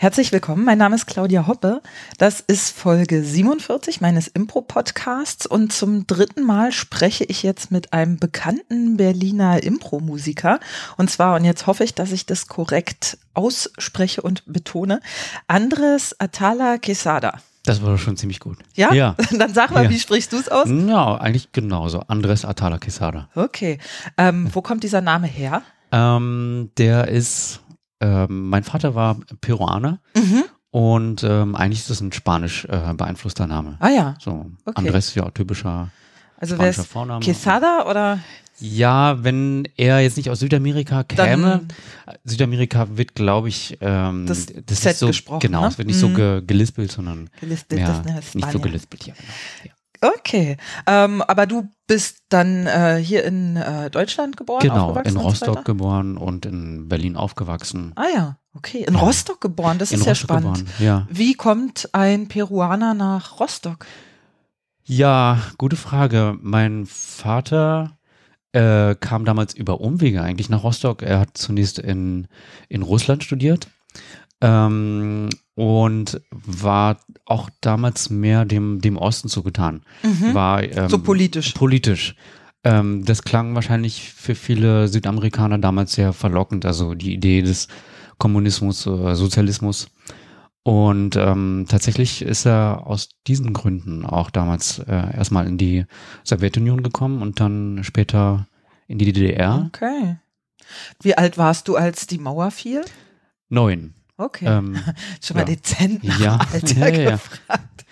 Herzlich willkommen, mein Name ist Claudia Hoppe. Das ist Folge 47 meines Impro-Podcasts und zum dritten Mal spreche ich jetzt mit einem bekannten Berliner Impro-Musiker. Und zwar, und jetzt hoffe ich, dass ich das korrekt ausspreche und betone, Andres Atala Quesada. Das war schon ziemlich gut. Ja? Ja. Dann sag mal, Ja. wie sprichst du es aus? Ja, eigentlich genauso. Andres Atala Quesada. Okay. Ähm, wo kommt dieser Name her? Ähm, der ist, ähm, mein Vater war Peruaner Mhm. und ähm, eigentlich ist das ein spanisch äh, beeinflusster Name. Ah ja. So, Okay. Andres, ja, typischer Also spanischer Vorname. Quesada oder? Ja, wenn er jetzt nicht aus Südamerika käme, Dann- Südamerika wird, glaube ich, ähm, Das das Z ist so, gesprochen, genau, ne? es wird nicht so Mhm. ge gelispelt, sondern Gelispelt, mehr, nicht so gelispelt, ja, genau. Ja. Okay, ähm, aber du bist dann äh, hier in äh, Deutschland geboren, Genau, in Rostock geboren und in Berlin aufgewachsen. Ah ja, okay, in Ja. Rostock geboren, das in ist ja spannend. geboren, ja. Wie kommt ein Peruaner nach Rostock? Ja, gute Frage. Mein Vater äh, kam damals über Umwege eigentlich nach Rostock. Er hat zunächst in, in Russland studiert ähm, und war auch damals mehr dem, dem Osten zugetan. Mhm. War, ähm, so politisch. Politisch. Ähm, das klang wahrscheinlich für viele Südamerikaner damals sehr verlockend, also die Idee des Kommunismus, äh, Sozialismus. Und ähm, tatsächlich ist er aus diesen Gründen auch damals äh, erstmal in die Sowjetunion gekommen und dann später in die DDR. Okay. Wie alt warst du, als die Mauer fiel? Neun. Okay. Ähm, Schon mal ja. dezent nach Ja. Alter ja. gefragt.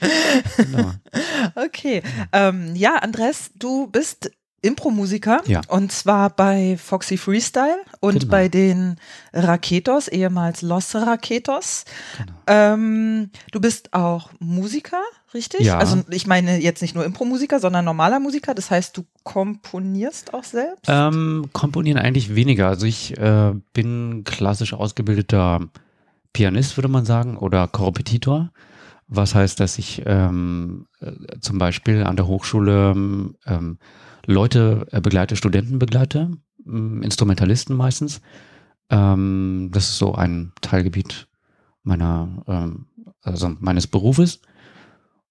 genau. Okay. Ähm, ja, Andres, du bist Impro-Musiker Ja. und zwar bei Foxy Freestyle und Genau. bei den Raketos, ehemals Los Raketos. Genau. Ähm, du bist auch Musiker, richtig? Ja. Also ich meine jetzt nicht nur Impro-Musiker, sondern normaler Musiker. Das heißt, du komponierst auch selbst? Ähm, komponieren eigentlich weniger. Also ich äh, bin klassisch ausgebildeter Pianist, würde man sagen, oder Korrepetitor. Was heißt, dass ich ähm, äh, zum Beispiel an der Hochschule ähm, Leute äh, begleite, Studenten begleite, ähm, Instrumentalisten meistens. Ähm, das ist so ein Teilgebiet meiner, ähm, also meines Berufes.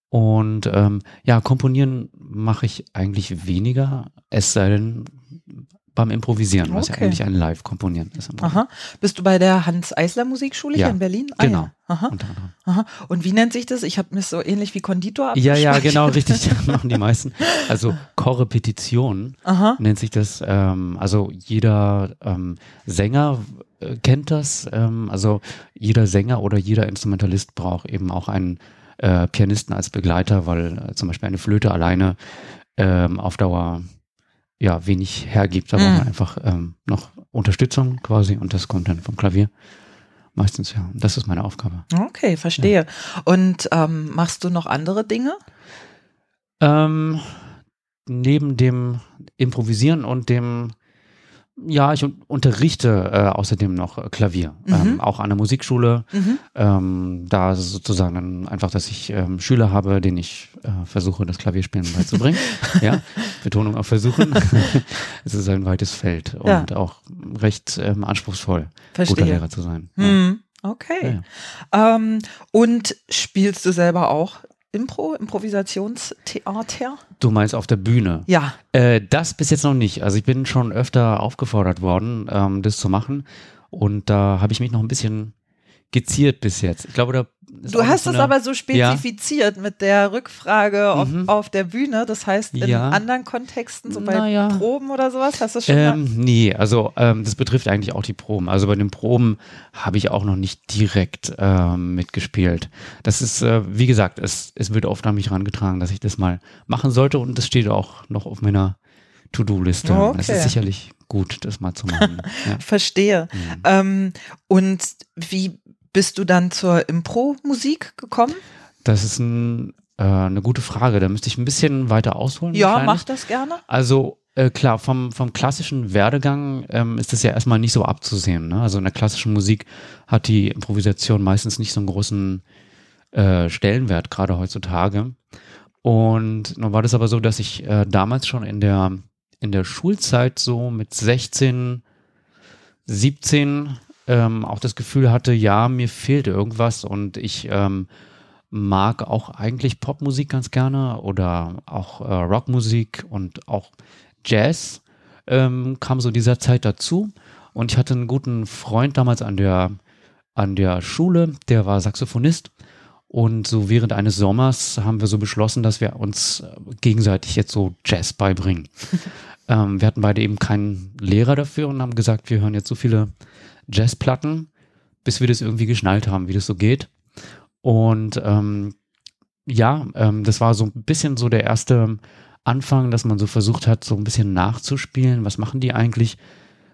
Und ähm, ja, komponieren mache ich eigentlich weniger, es sei denn beim Improvisieren, was ja eigentlich ein Live-Komponieren ist. Aha. Bist du bei der Hans-Eisler-Musikschule Ja, hier in Berlin? Ah, genau. Ja. Aha. Aha. Und wie nennt sich das? Ich habe mir so ähnlich wie Konditor Ja, ja, genau, richtig. Machen die meisten. Also Korrepetition Aha. nennt sich das. Ähm, also jeder ähm, Sänger äh, kennt das. Ähm, also jeder Sänger oder jeder Instrumentalist braucht eben auch einen äh, Pianisten als Begleiter, weil äh, zum Beispiel eine Flöte alleine ähm, auf Dauer ja wenig hergibt. Da braucht Mhm. man einfach ähm, noch Unterstützung quasi und das kommt dann vom Klavier. Meistens ja. Das ist meine Aufgabe. Okay, verstehe. Und ähm, machst du noch andere Dinge? Ähm, neben dem Improvisieren und dem, ja, ich un unterrichte äh, außerdem noch äh, Klavier, Mhm. ähm, auch an der Musikschule. Mhm. Ähm, da sozusagen einfach, dass ich ähm, Schüler habe, denen ich äh, versuche, das Klavierspielen beizubringen. ja, Betonung auf versuchen. es ist ein weites Feld Ja. und auch recht ähm, anspruchsvoll, guter Verstehe. Lehrer zu sein. Ja. Hm. Okay. Ähm, und spielst du selber auch Impro, Improvisationstheater? Du meinst auf der Bühne? Ja. Äh, das bis jetzt noch nicht. Also ich bin schon öfter aufgefordert worden, ähm, das zu machen. Und da habe ich mich noch ein bisschen geziert bis jetzt. Ich glaube, da Du hast es aber so spezifiziert mit der Rückfrage auf, Mhm. auf der Bühne. Das heißt, in Ja. anderen Kontexten, so bei Naja. Proben oder sowas, hast du es schon mal? Ähm, nee, also ähm, das betrifft eigentlich auch die Proben. Also bei den Proben habe ich auch noch nicht direkt ähm, mitgespielt. Das ist, äh, wie gesagt, es, es wird oft an mich herangetragen, dass ich das mal machen sollte und das steht auch noch auf meiner To-Do-Liste. Oh, Es okay. ist sicherlich gut, das mal zu machen. ja. Verstehe. Mhm. Ähm, und wie bist du dann zur Impro-Musik gekommen? Das ist ein, äh, eine gute Frage. Da müsste ich ein bisschen weiter ausholen. Ja, mach das gerne. Also äh, klar, vom, vom klassischen Werdegang ähm, ist das ja erstmal nicht so abzusehen. Ne? Also in der klassischen Musik hat die Improvisation meistens nicht so einen großen äh, Stellenwert, gerade heutzutage. Und nun war das aber so, dass ich äh, damals schon in der, in der Schulzeit so mit 16, 17 ähm, auch das Gefühl hatte, ja, mir fehlt irgendwas und ich ähm, mag auch eigentlich Popmusik ganz gerne oder auch äh, Rockmusik und auch Jazz ähm, kam so dieser Zeit dazu. Und ich hatte einen guten Freund damals an der, an der Schule, der war Saxophonist. Und so während eines Sommers haben wir so beschlossen, dass wir uns äh, gegenseitig jetzt so Jazz beibringen. ähm, wir hatten beide eben keinen Lehrer dafür und haben gesagt, wir hören jetzt so viele Jazzplatten, bis wir das irgendwie geschnallt haben, wie das so geht. Und ähm, ja, ähm, das war so ein bisschen so der erste Anfang, dass man so versucht hat, so ein bisschen nachzuspielen. Was machen die eigentlich?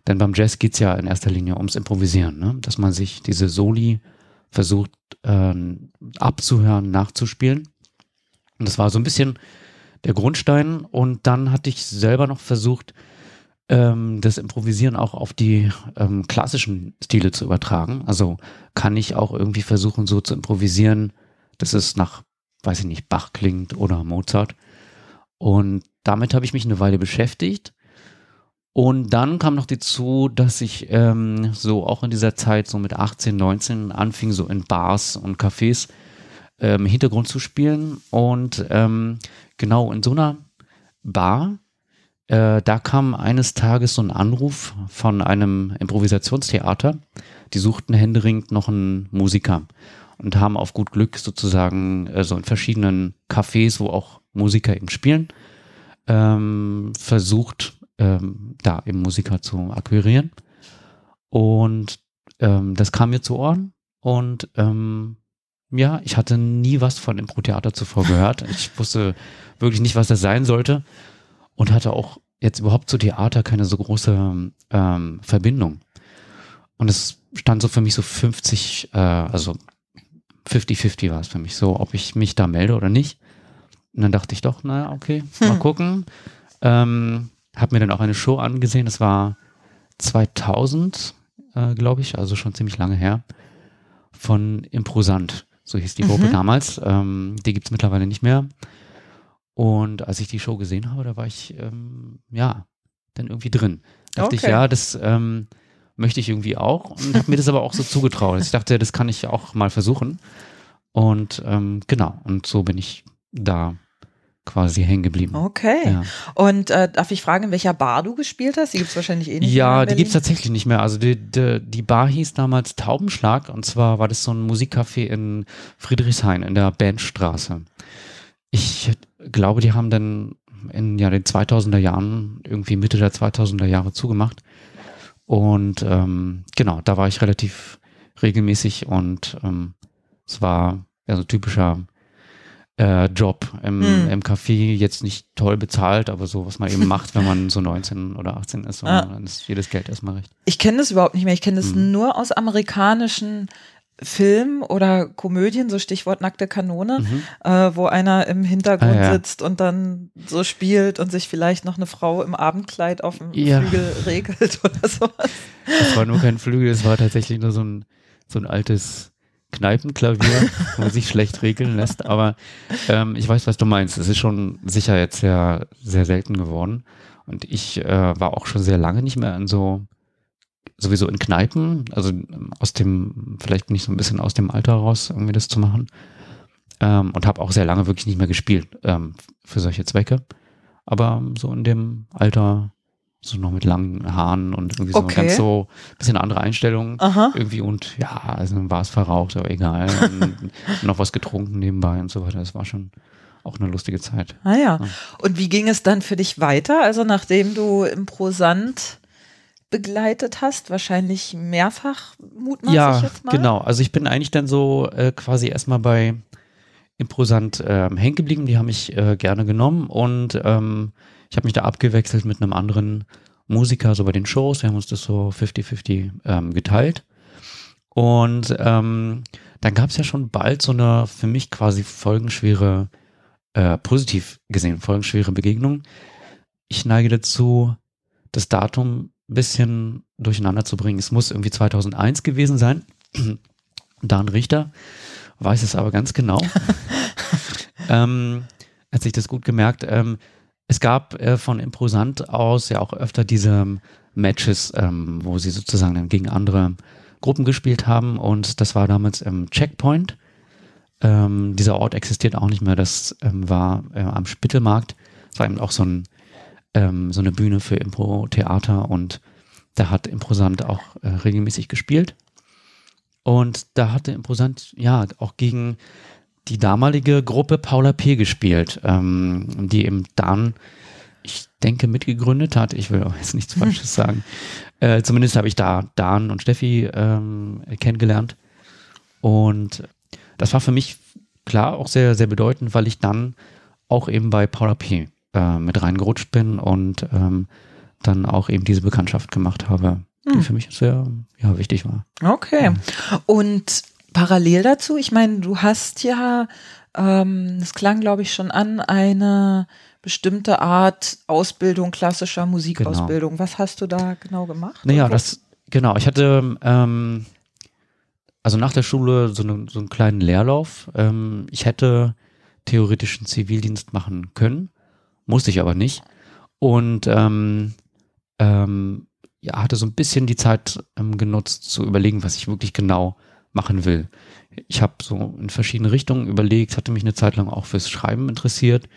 Denn beim Jazz geht es ja in erster Linie ums Improvisieren, ne? dass man sich diese Soli versucht äh, abzuhören, nachzuspielen. Und das war so ein bisschen der Grundstein. Und dann hatte ich selber noch versucht, ähm, das Improvisieren auch auf die ähm, klassischen Stile zu übertragen. Also kann ich auch irgendwie versuchen, so zu improvisieren, dass es nach, weiß ich nicht, Bach klingt oder Mozart. Und damit habe ich mich eine Weile beschäftigt. Und dann kam noch dazu, dass ich ähm, so auch in dieser Zeit, so mit 18, 19, anfing, so in Bars und Cafés ähm, Hintergrund zu spielen. Und ähm, genau in so einer Bar, äh, da kam eines Tages so ein Anruf von einem Improvisationstheater. Die suchten händeringend noch einen Musiker und haben auf gut Glück sozusagen äh, so in verschiedenen Cafés, wo auch Musiker eben spielen, ähm, versucht, ähm, da eben Musiker zu akquirieren. Und ähm, das kam mir zu Ohren und ähm, ja, ich hatte nie was von Impro-Theater zuvor gehört. Ich wusste wirklich nicht, was das sein sollte und hatte auch jetzt überhaupt zu Theater keine so große ähm, Verbindung. Und es stand so für mich so 50, äh, also 50-50 war es für mich so, ob ich mich da melde oder nicht. Und dann dachte ich doch, naja, okay, mal hm. gucken. Ähm, hab mir dann auch eine Show angesehen, das war 2000, äh, glaube ich, also schon ziemlich lange her, von Improsant, so hieß die Gruppe mhm. damals. Ähm, die gibt es mittlerweile nicht mehr. Und als ich die Show gesehen habe, da war ich, ähm, ja, dann irgendwie drin. Da dachte okay. ich, ja, das ähm, möchte ich irgendwie auch und habe mir das aber auch so zugetraut. Ich dachte, das kann ich auch mal versuchen. Und ähm, genau, und so bin ich da quasi hängen geblieben. Okay. Ja. Und äh, darf ich fragen, in welcher Bar du gespielt hast? Die gibt es wahrscheinlich eh nicht Ja, die gibt es tatsächlich nicht mehr. Also die, die, die, Bar hieß damals Taubenschlag und zwar war das so ein Musikcafé in Friedrichshain in der Bandstraße. Ich glaube, die haben dann in ja, den 2000er Jahren, irgendwie Mitte der 2000er Jahre zugemacht. Und ähm, genau, da war ich relativ regelmäßig und ähm, es war ja so typischer äh, Job im, hm. im Café, jetzt nicht toll bezahlt, aber so, was man eben macht, wenn man so 19 oder 18 ist, ah. dann ist jedes Geld erstmal recht. Ich kenne das überhaupt nicht mehr. Ich kenne das hm. nur aus amerikanischen Film oder Komödien, so Stichwort nackte Kanone, mhm. äh, wo einer im Hintergrund ah, ja. sitzt und dann so spielt und sich vielleicht noch eine Frau im Abendkleid auf dem ja. Flügel regelt oder sowas. Das war nur kein Flügel, es war tatsächlich nur so ein, so ein altes Kneipenklavier, wo man sich schlecht regeln lässt. Aber ähm, ich weiß, was du meinst. Es ist schon sicher jetzt sehr, sehr selten geworden. Und ich äh, war auch schon sehr lange nicht mehr in so sowieso in Kneipen, also aus dem, vielleicht bin ich so ein bisschen aus dem Alter raus, irgendwie das zu machen. Ähm, und habe auch sehr lange wirklich nicht mehr gespielt ähm, für solche Zwecke. Aber so in dem Alter, so noch mit langen Haaren und irgendwie so ganz so ein bisschen andere Einstellungen Aha. irgendwie und ja, also dann war es verraucht, aber egal. und noch was getrunken nebenbei und so weiter. Das war schon auch eine lustige Zeit. Ah ja. ja. Und wie ging es dann für dich weiter? Also nachdem du im Prosant begleitet hast, wahrscheinlich mehrfach mutmaßlich ja, jetzt mal. Genau, also ich bin eigentlich dann so äh, quasi erstmal bei Improsant äh, hängen geblieben, die haben mich äh, gerne genommen und ähm, ich habe mich da abgewechselt mit einem anderen Musiker, so bei den Shows, wir haben uns das so 50-50 ähm, geteilt. Und ähm, dann gab es ja schon bald so eine für mich quasi folgenschwere, äh, positiv gesehen, folgenschwere Begegnung ich neige dazu, das Datum bisschen durcheinander zu bringen. Es muss irgendwie 2001 gewesen sein. Dan Richter weiß es aber ganz genau. ähm, hat sich das gut gemerkt. Ähm, es gab äh, von Imposant aus ja auch öfter diese Matches, ähm, wo sie sozusagen dann gegen andere Gruppen gespielt haben und das war damals im Checkpoint. Ähm, dieser Ort existiert auch nicht mehr. Das ähm, war äh, am Spittelmarkt. Es war eben auch so, ein, ähm, so eine Bühne für Impro-Theater und da hat Imposant auch äh, regelmäßig gespielt. Und da hatte Imposant ja auch gegen die damalige Gruppe Paula P. gespielt, ähm, die eben dann, ich denke, mitgegründet hat. Ich will auch jetzt nichts Falsches sagen. Äh, zumindest habe ich da Dan und Steffi ähm, kennengelernt. Und das war für mich klar auch sehr, sehr bedeutend, weil ich dann auch eben bei Paula P. Äh, mit reingerutscht bin und ähm, dann auch eben diese Bekanntschaft gemacht habe, die hm. für mich sehr ja, wichtig war. Okay. Und parallel dazu, ich meine, du hast ja, ähm, es klang, glaube ich, schon an, eine bestimmte Art Ausbildung, klassischer Musikausbildung. Genau. Was hast du da genau gemacht? Naja, das, genau, ich hatte ähm, also nach der Schule so, ne, so einen kleinen Leerlauf. Ähm, ich hätte theoretisch einen Zivildienst machen können, musste ich aber nicht. Und ähm, ähm, ja, hatte so ein bisschen die Zeit ähm, genutzt zu überlegen, was ich wirklich genau machen will. Ich habe so in verschiedene Richtungen überlegt, hatte mich eine Zeit lang auch fürs Schreiben interessiert.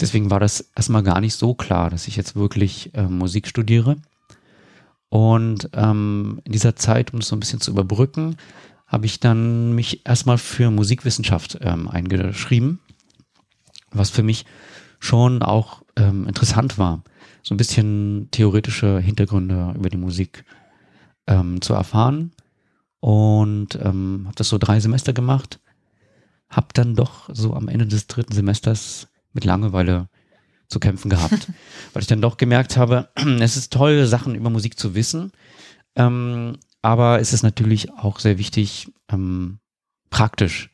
Deswegen war das erstmal gar nicht so klar, dass ich jetzt wirklich äh, Musik studiere. Und ähm, in dieser Zeit, um das so ein bisschen zu überbrücken, habe ich dann mich erstmal für Musikwissenschaft ähm, eingeschrieben, was für mich schon auch ähm, interessant war, so ein bisschen theoretische Hintergründe über die Musik ähm, zu erfahren. Und ähm, habe das so drei Semester gemacht, habe dann doch so am Ende des dritten Semesters mit Langeweile zu kämpfen gehabt, weil ich dann doch gemerkt habe, es ist toll, Sachen über Musik zu wissen, ähm, aber es ist natürlich auch sehr wichtig, ähm, praktisch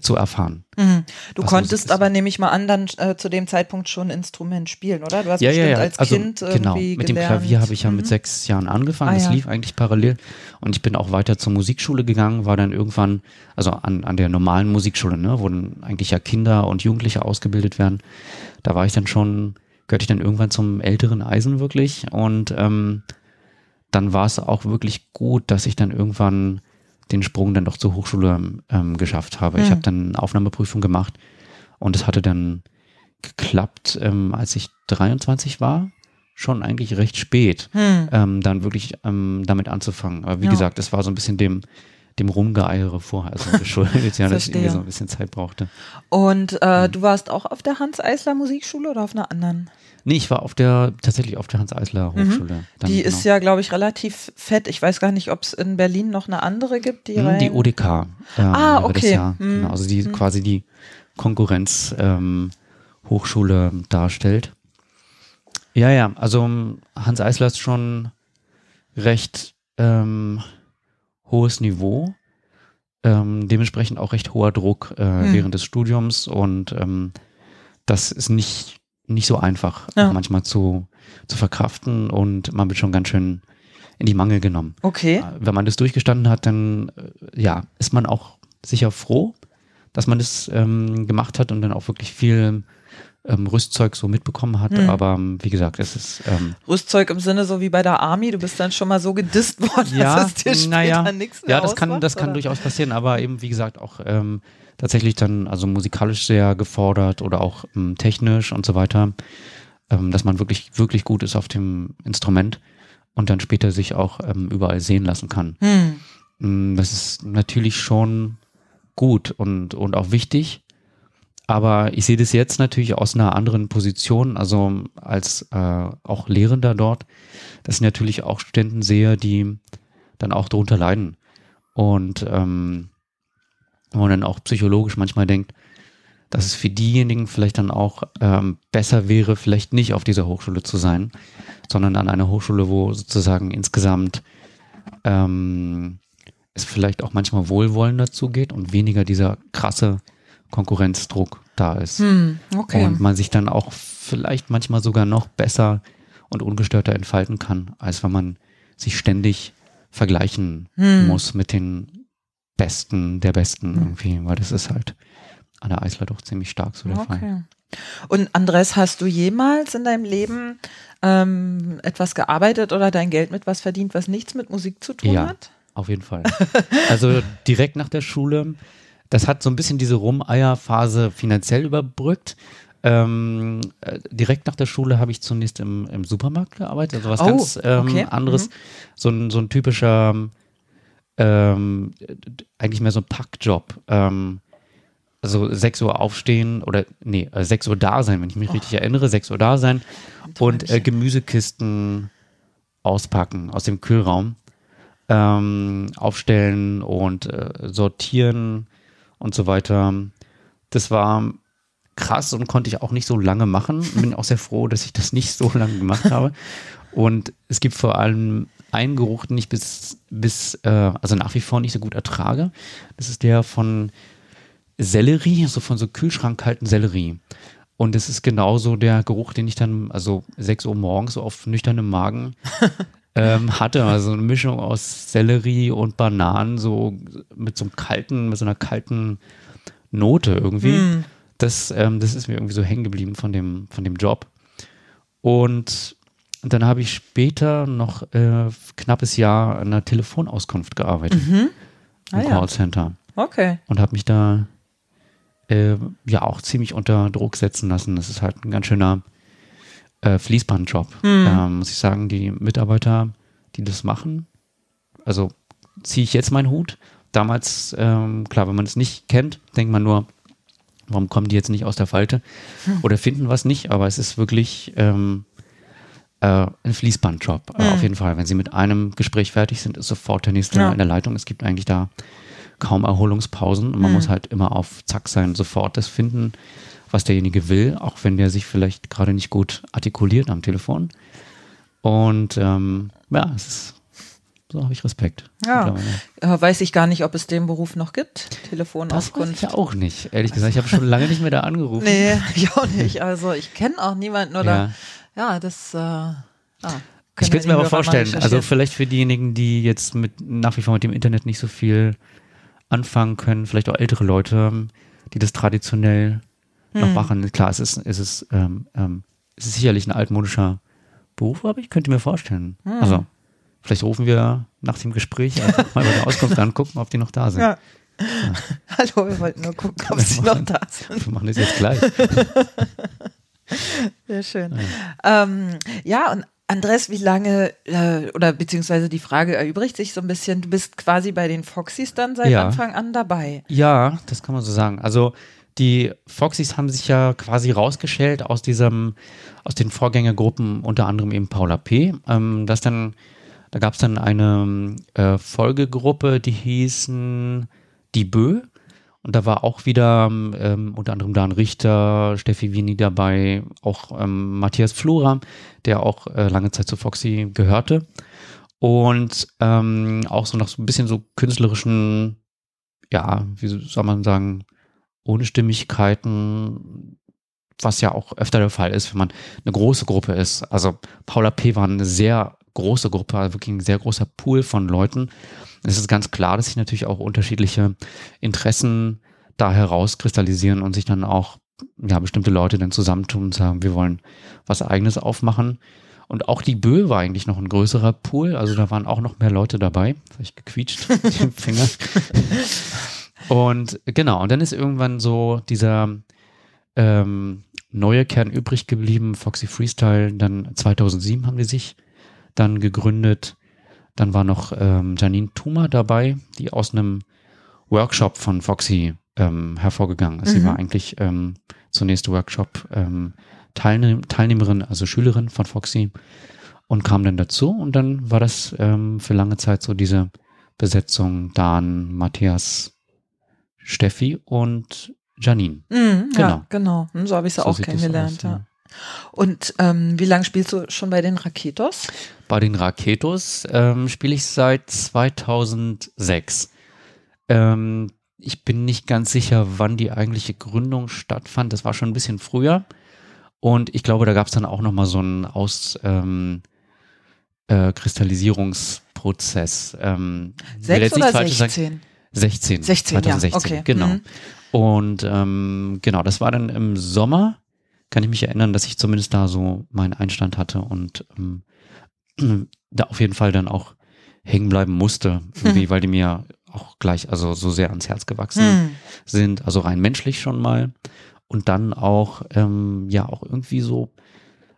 zu erfahren. Mhm. Du konntest aber, nehme ich mal an, dann äh, zu dem Zeitpunkt schon Instrument spielen, oder? Du hast ja, bestimmt ja, ja. als also, Kind genau. Mit dem Klavier habe ich ja mhm. mit sechs Jahren angefangen. Ah, das lief eigentlich parallel. Und ich bin auch weiter zur Musikschule gegangen, war dann irgendwann, also an, an der normalen Musikschule, ne, wo dann eigentlich ja Kinder und Jugendliche ausgebildet werden. Da war ich dann schon, gehörte ich dann irgendwann zum älteren Eisen wirklich. Und ähm, dann war es auch wirklich gut, dass ich dann irgendwann den Sprung dann doch zur Hochschule ähm, geschafft habe. Mhm. Ich habe dann eine Aufnahmeprüfung gemacht und es hatte dann geklappt, ähm, als ich 23 war, schon eigentlich recht spät, mhm. ähm, dann wirklich ähm, damit anzufangen. Aber wie ja. gesagt, es war so ein bisschen dem, dem Rumgeeiere vorher also geschuldet, ja, dass ich irgendwie so ein bisschen Zeit brauchte. Und äh, mhm. du warst auch auf der Hans-Eisler Musikschule oder auf einer anderen? Nee, ich war auf der, tatsächlich auf der Hans-Eisler mhm. Hochschule. Mhm. die genau. ist ja, glaube ich, relativ fett. Ich weiß gar nicht, ob es in Berlin noch eine andere gibt. Die, mhm, die ODK. Ähm, ah, okay. Ja, mhm. genau, also die mhm. quasi die Konkurrenz ähm, Hochschule darstellt. Ja, ja, also ähm, Hans Eisler ist schon recht ähm, hohes Niveau. Ähm, dementsprechend auch recht hoher Druck äh, mhm. während des Studiums und ähm, das ist nicht nicht so einfach ja. manchmal zu, zu verkraften und man wird schon ganz schön in die Mangel genommen. Okay. Äh, wenn man das durchgestanden hat, dann äh, ja, ist man auch sicher froh, dass man das ähm, gemacht hat und dann auch wirklich viel ähm, Rüstzeug so mitbekommen hat. Hm. Aber ähm, wie gesagt, es ist. Ähm, Rüstzeug im Sinne so wie bei der Army, du bist dann schon mal so gedisst worden, ja, dass es dir später naja, nichts mehr Ja, das kann, das kann durchaus passieren, aber eben, wie gesagt, auch ähm, tatsächlich dann also musikalisch sehr gefordert oder auch ähm, technisch und so weiter, ähm, dass man wirklich, wirklich gut ist auf dem Instrument und dann später sich auch ähm, überall sehen lassen kann. Hm. Mm, das ist natürlich schon gut und, und auch wichtig. Aber ich sehe das jetzt natürlich aus einer anderen Position, also als äh, auch Lehrender dort, dass ich natürlich auch Studenten sehe, die dann auch darunter leiden. Und ähm, wo man dann auch psychologisch manchmal denkt, dass es für diejenigen vielleicht dann auch ähm, besser wäre, vielleicht nicht auf dieser Hochschule zu sein, sondern an einer Hochschule, wo sozusagen insgesamt ähm, es vielleicht auch manchmal wohlwollender zugeht und weniger dieser krasse Konkurrenzdruck da ist. Hm, okay. Und man sich dann auch vielleicht manchmal sogar noch besser und ungestörter entfalten kann, als wenn man sich ständig vergleichen Hm. muss mit den Besten der Besten irgendwie, weil das ist halt an der Eisler doch ziemlich stark so der Fall. Okay. Und Andres, hast du jemals in deinem Leben ähm, etwas gearbeitet oder dein Geld mit was verdient, was nichts mit Musik zu tun Ja. hat? Auf jeden Fall. Also direkt nach der Schule, das hat so ein bisschen diese Rumeierphase finanziell überbrückt. Ähm, äh, direkt nach der Schule habe ich zunächst im, im Supermarkt gearbeitet, also was Oh, ganz ähm, okay. anderes. Mhm. So, ein, so ein typischer, ähm, eigentlich mehr so ein Packjob. Ähm, also 6 Uhr aufstehen oder nee, äh, 6 Uhr da sein, wenn ich mich richtig erinnere, 6 Uhr da sein und äh. Gemüsekisten auspacken aus dem Kühlraum, ähm, aufstellen und äh, sortieren und so weiter. Das war krass und konnte ich auch nicht so lange machen. Bin auch sehr froh, dass ich das nicht so lange gemacht habe. Und es gibt vor allem einen Geruch, den ich bis, bis äh, also nach wie vor nicht so gut ertrage. Das ist der von Sellerie, so von so kühlschrankkalten Sellerie. Und es ist genauso der Geruch, den ich dann, also 6 Uhr morgens so auf nüchternem Magen ähm, hatte. Also eine Mischung aus Sellerie und Bananen, so mit so einem kalten, mit so einer kalten Note irgendwie. Hm. Das, ähm, das ist mir irgendwie so hängen geblieben von dem, von dem Job. Und dann habe ich später noch äh, knappes Jahr an einer Telefonauskunft gearbeitet Ah, im ja. Callcenter Okay. und habe mich da äh, ja auch ziemlich unter Druck setzen lassen. Das ist halt ein ganz schöner äh, Fließbandjob, ähm, muss ich sagen. Die Mitarbeiter, die das machen, also ziehe ich jetzt meinen Hut. Damals, ähm, klar, wenn man es nicht kennt, denkt man nur, warum kommen die jetzt nicht aus der Falte oder finden was nicht, aber es ist wirklich ähm, äh, ein Fließbandjob, äh, auf jeden Fall. Wenn sie mit einem Gespräch fertig sind, ist sofort der nächste Ja. in der Leitung. Es gibt eigentlich da kaum Erholungspausen und man muss halt immer auf Zack sein, sofort das finden, was derjenige will, auch wenn der sich vielleicht gerade nicht gut artikuliert am Telefon. Und ähm, ja, es ist, so habe ich Respekt. Ja. mittlerweile. Äh, weiß ich gar nicht, ob es den Beruf noch gibt. Das weiß Telefonauskunft. ich ja auch nicht, ehrlich gesagt. Ich habe schon lange nicht mehr da angerufen. Nee, ich auch nicht. Also ich kenne auch niemanden oder Ja. Ja, das äh, ja, Ich könnte es mir aber vorstellen, also vielleicht für diejenigen, die jetzt mit nach wie vor mit dem Internet nicht so viel anfangen können, vielleicht auch ältere Leute, die das traditionell noch Hm. machen. Klar, es ist, es ist, ähm, ähm, es ist sicherlich ein altmodischer Beruf, aber ich könnte mir vorstellen. Hm. Also, vielleicht rufen wir nach dem Gespräch einfach mal bei der Auskunft an, gucken, ob die noch da sind. Ja. Hallo, wir wollten nur gucken, ob sie noch da sind. Wir machen das jetzt gleich. Sehr schön. Ähm, ja, und Andres, wie lange, äh, oder beziehungsweise die Frage erübrigt sich so ein bisschen, du bist quasi bei den Foxys dann seit Ja. Anfang an dabei. Ja, das kann man so sagen. Also die Foxys haben sich ja quasi rausgeschält aus diesem, aus den Vorgängergruppen, unter anderem eben Paula P. Ähm, das dann, da gab es dann eine äh, Folgegruppe, die hießen Die Bö. Und da war auch wieder ähm, unter anderem Dan Richter, Steffi Wini dabei, auch ähm, Matthias Flora, der auch äh, lange Zeit zu Foxy gehörte. Und ähm, auch so nach so ein bisschen so künstlerischen, ja, wie soll man sagen, ohne Stimmigkeiten, was ja auch öfter der Fall ist, wenn man eine große Gruppe ist. Also Paula P. war eine sehr große Gruppe, also wirklich ein sehr großer Pool von Leuten. Es ist ganz klar, dass sich natürlich auch unterschiedliche Interessen da herauskristallisieren und sich dann auch ja, bestimmte Leute dann zusammentun und sagen, wir wollen was eigenes aufmachen. Und auch die Bö war eigentlich noch ein größerer Pool, also da waren auch noch mehr Leute dabei. Das habe ich gequietscht mit dem Finger. Und genau, und dann ist irgendwann so dieser ähm, neue Kern übrig geblieben, Foxy Freestyle. Dann 2007 haben die sich dann gegründet. Dann war noch ähm, Janine Thuma dabei, die aus einem Workshop von Foxy ähm, hervorgegangen ist. Sie Mhm. war eigentlich ähm, zunächst Workshop ähm, Teilnehm Teilnehmerin, also Schülerin von Foxy und kam dann dazu und dann war das ähm, für lange Zeit so diese Besetzung Dan, Matthias, Steffi und Janine. Mhm, Genau. Ja, genau. Hm, So habe ich sie So auch kennengelernt. aus, ja. ja. Und ähm, wie lange spielst du schon bei den Raketos? Bei den Raketos ähm, spiele ich seit 2006. Ähm, ich bin nicht ganz sicher, wann die eigentliche Gründung stattfand. Das war schon ein bisschen früher. Und ich glaube, da gab es dann auch noch mal so einen Aus ähm, äh. Ähm, Sechs oder 16? 16. 16, 2016, ja, okay. genau. Mhm. Und ähm, genau, das war dann im Sommer. Kann ich mich erinnern, dass ich zumindest da so meinen Einstand hatte und ähm, da auf jeden Fall dann auch hängen bleiben musste, irgendwie, mhm. weil die mir auch gleich, also so sehr ans Herz gewachsen mhm. sind, also rein menschlich schon mal und dann auch, ähm, ja, auch irgendwie so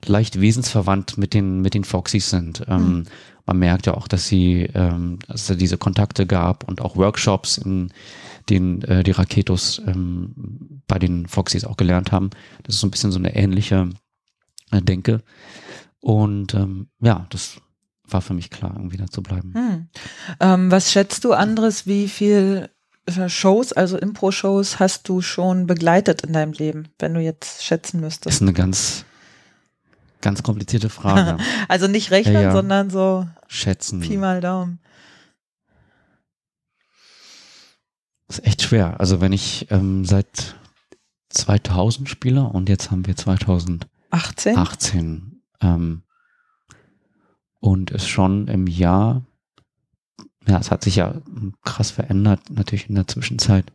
leicht wesensverwandt mit den, mit den Foxys sind. Ähm, mhm. Man merkt ja auch, dass sie, ähm, dass es diese Kontakte gab und auch Workshops, in denen äh, die Raketos ähm, bei den Foxys auch gelernt haben. Das ist so ein bisschen so eine ähnliche äh, Denke. Und ähm, ja, das war für mich klar, irgendwie da zu bleiben. Hm. Ähm, was schätzt du anderes, wie viel äh, Shows, also Impro-Shows, hast du schon begleitet in deinem Leben, wenn du jetzt schätzen müsstest? Das ist eine ganz, ganz komplizierte Frage. also nicht rechnen, ja, ja. sondern so schätzen. Pi mal Daumen. Das ist echt schwer. Also wenn ich ähm, seit 2000 spiele und jetzt haben wir 2018 18, ähm, und es schon im Jahr ja, es hat sich ja krass verändert, natürlich in der Zwischenzeit.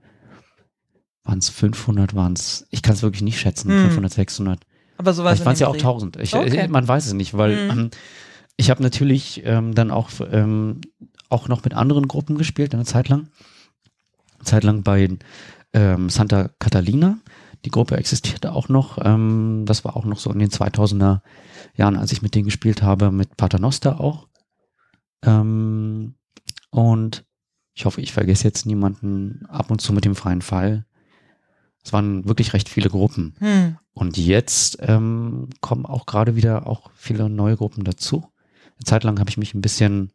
Waren es 500, waren es, ich kann es wirklich nicht schätzen, hm. 500, 600. Aber so war es waren es ja auch 1000. Ich, okay. Man weiß es nicht, weil hm. ähm, ich habe natürlich ähm, dann auch, ähm, auch noch mit anderen Gruppen gespielt, eine Zeit lang. Eine Zeit lang bei ähm, Santa Catalina. Die Gruppe existierte auch noch. Ähm, das war auch noch so in den 2000er Jahren, als ich mit denen gespielt habe, mit Paternoster auch. Ähm, und ich hoffe, ich vergesse jetzt niemanden ab und zu mit dem freien Fall. Es waren wirklich recht viele Gruppen. Hm. Und jetzt ähm, kommen auch gerade wieder auch viele neue Gruppen dazu. Eine Zeit lang habe ich mich ein bisschen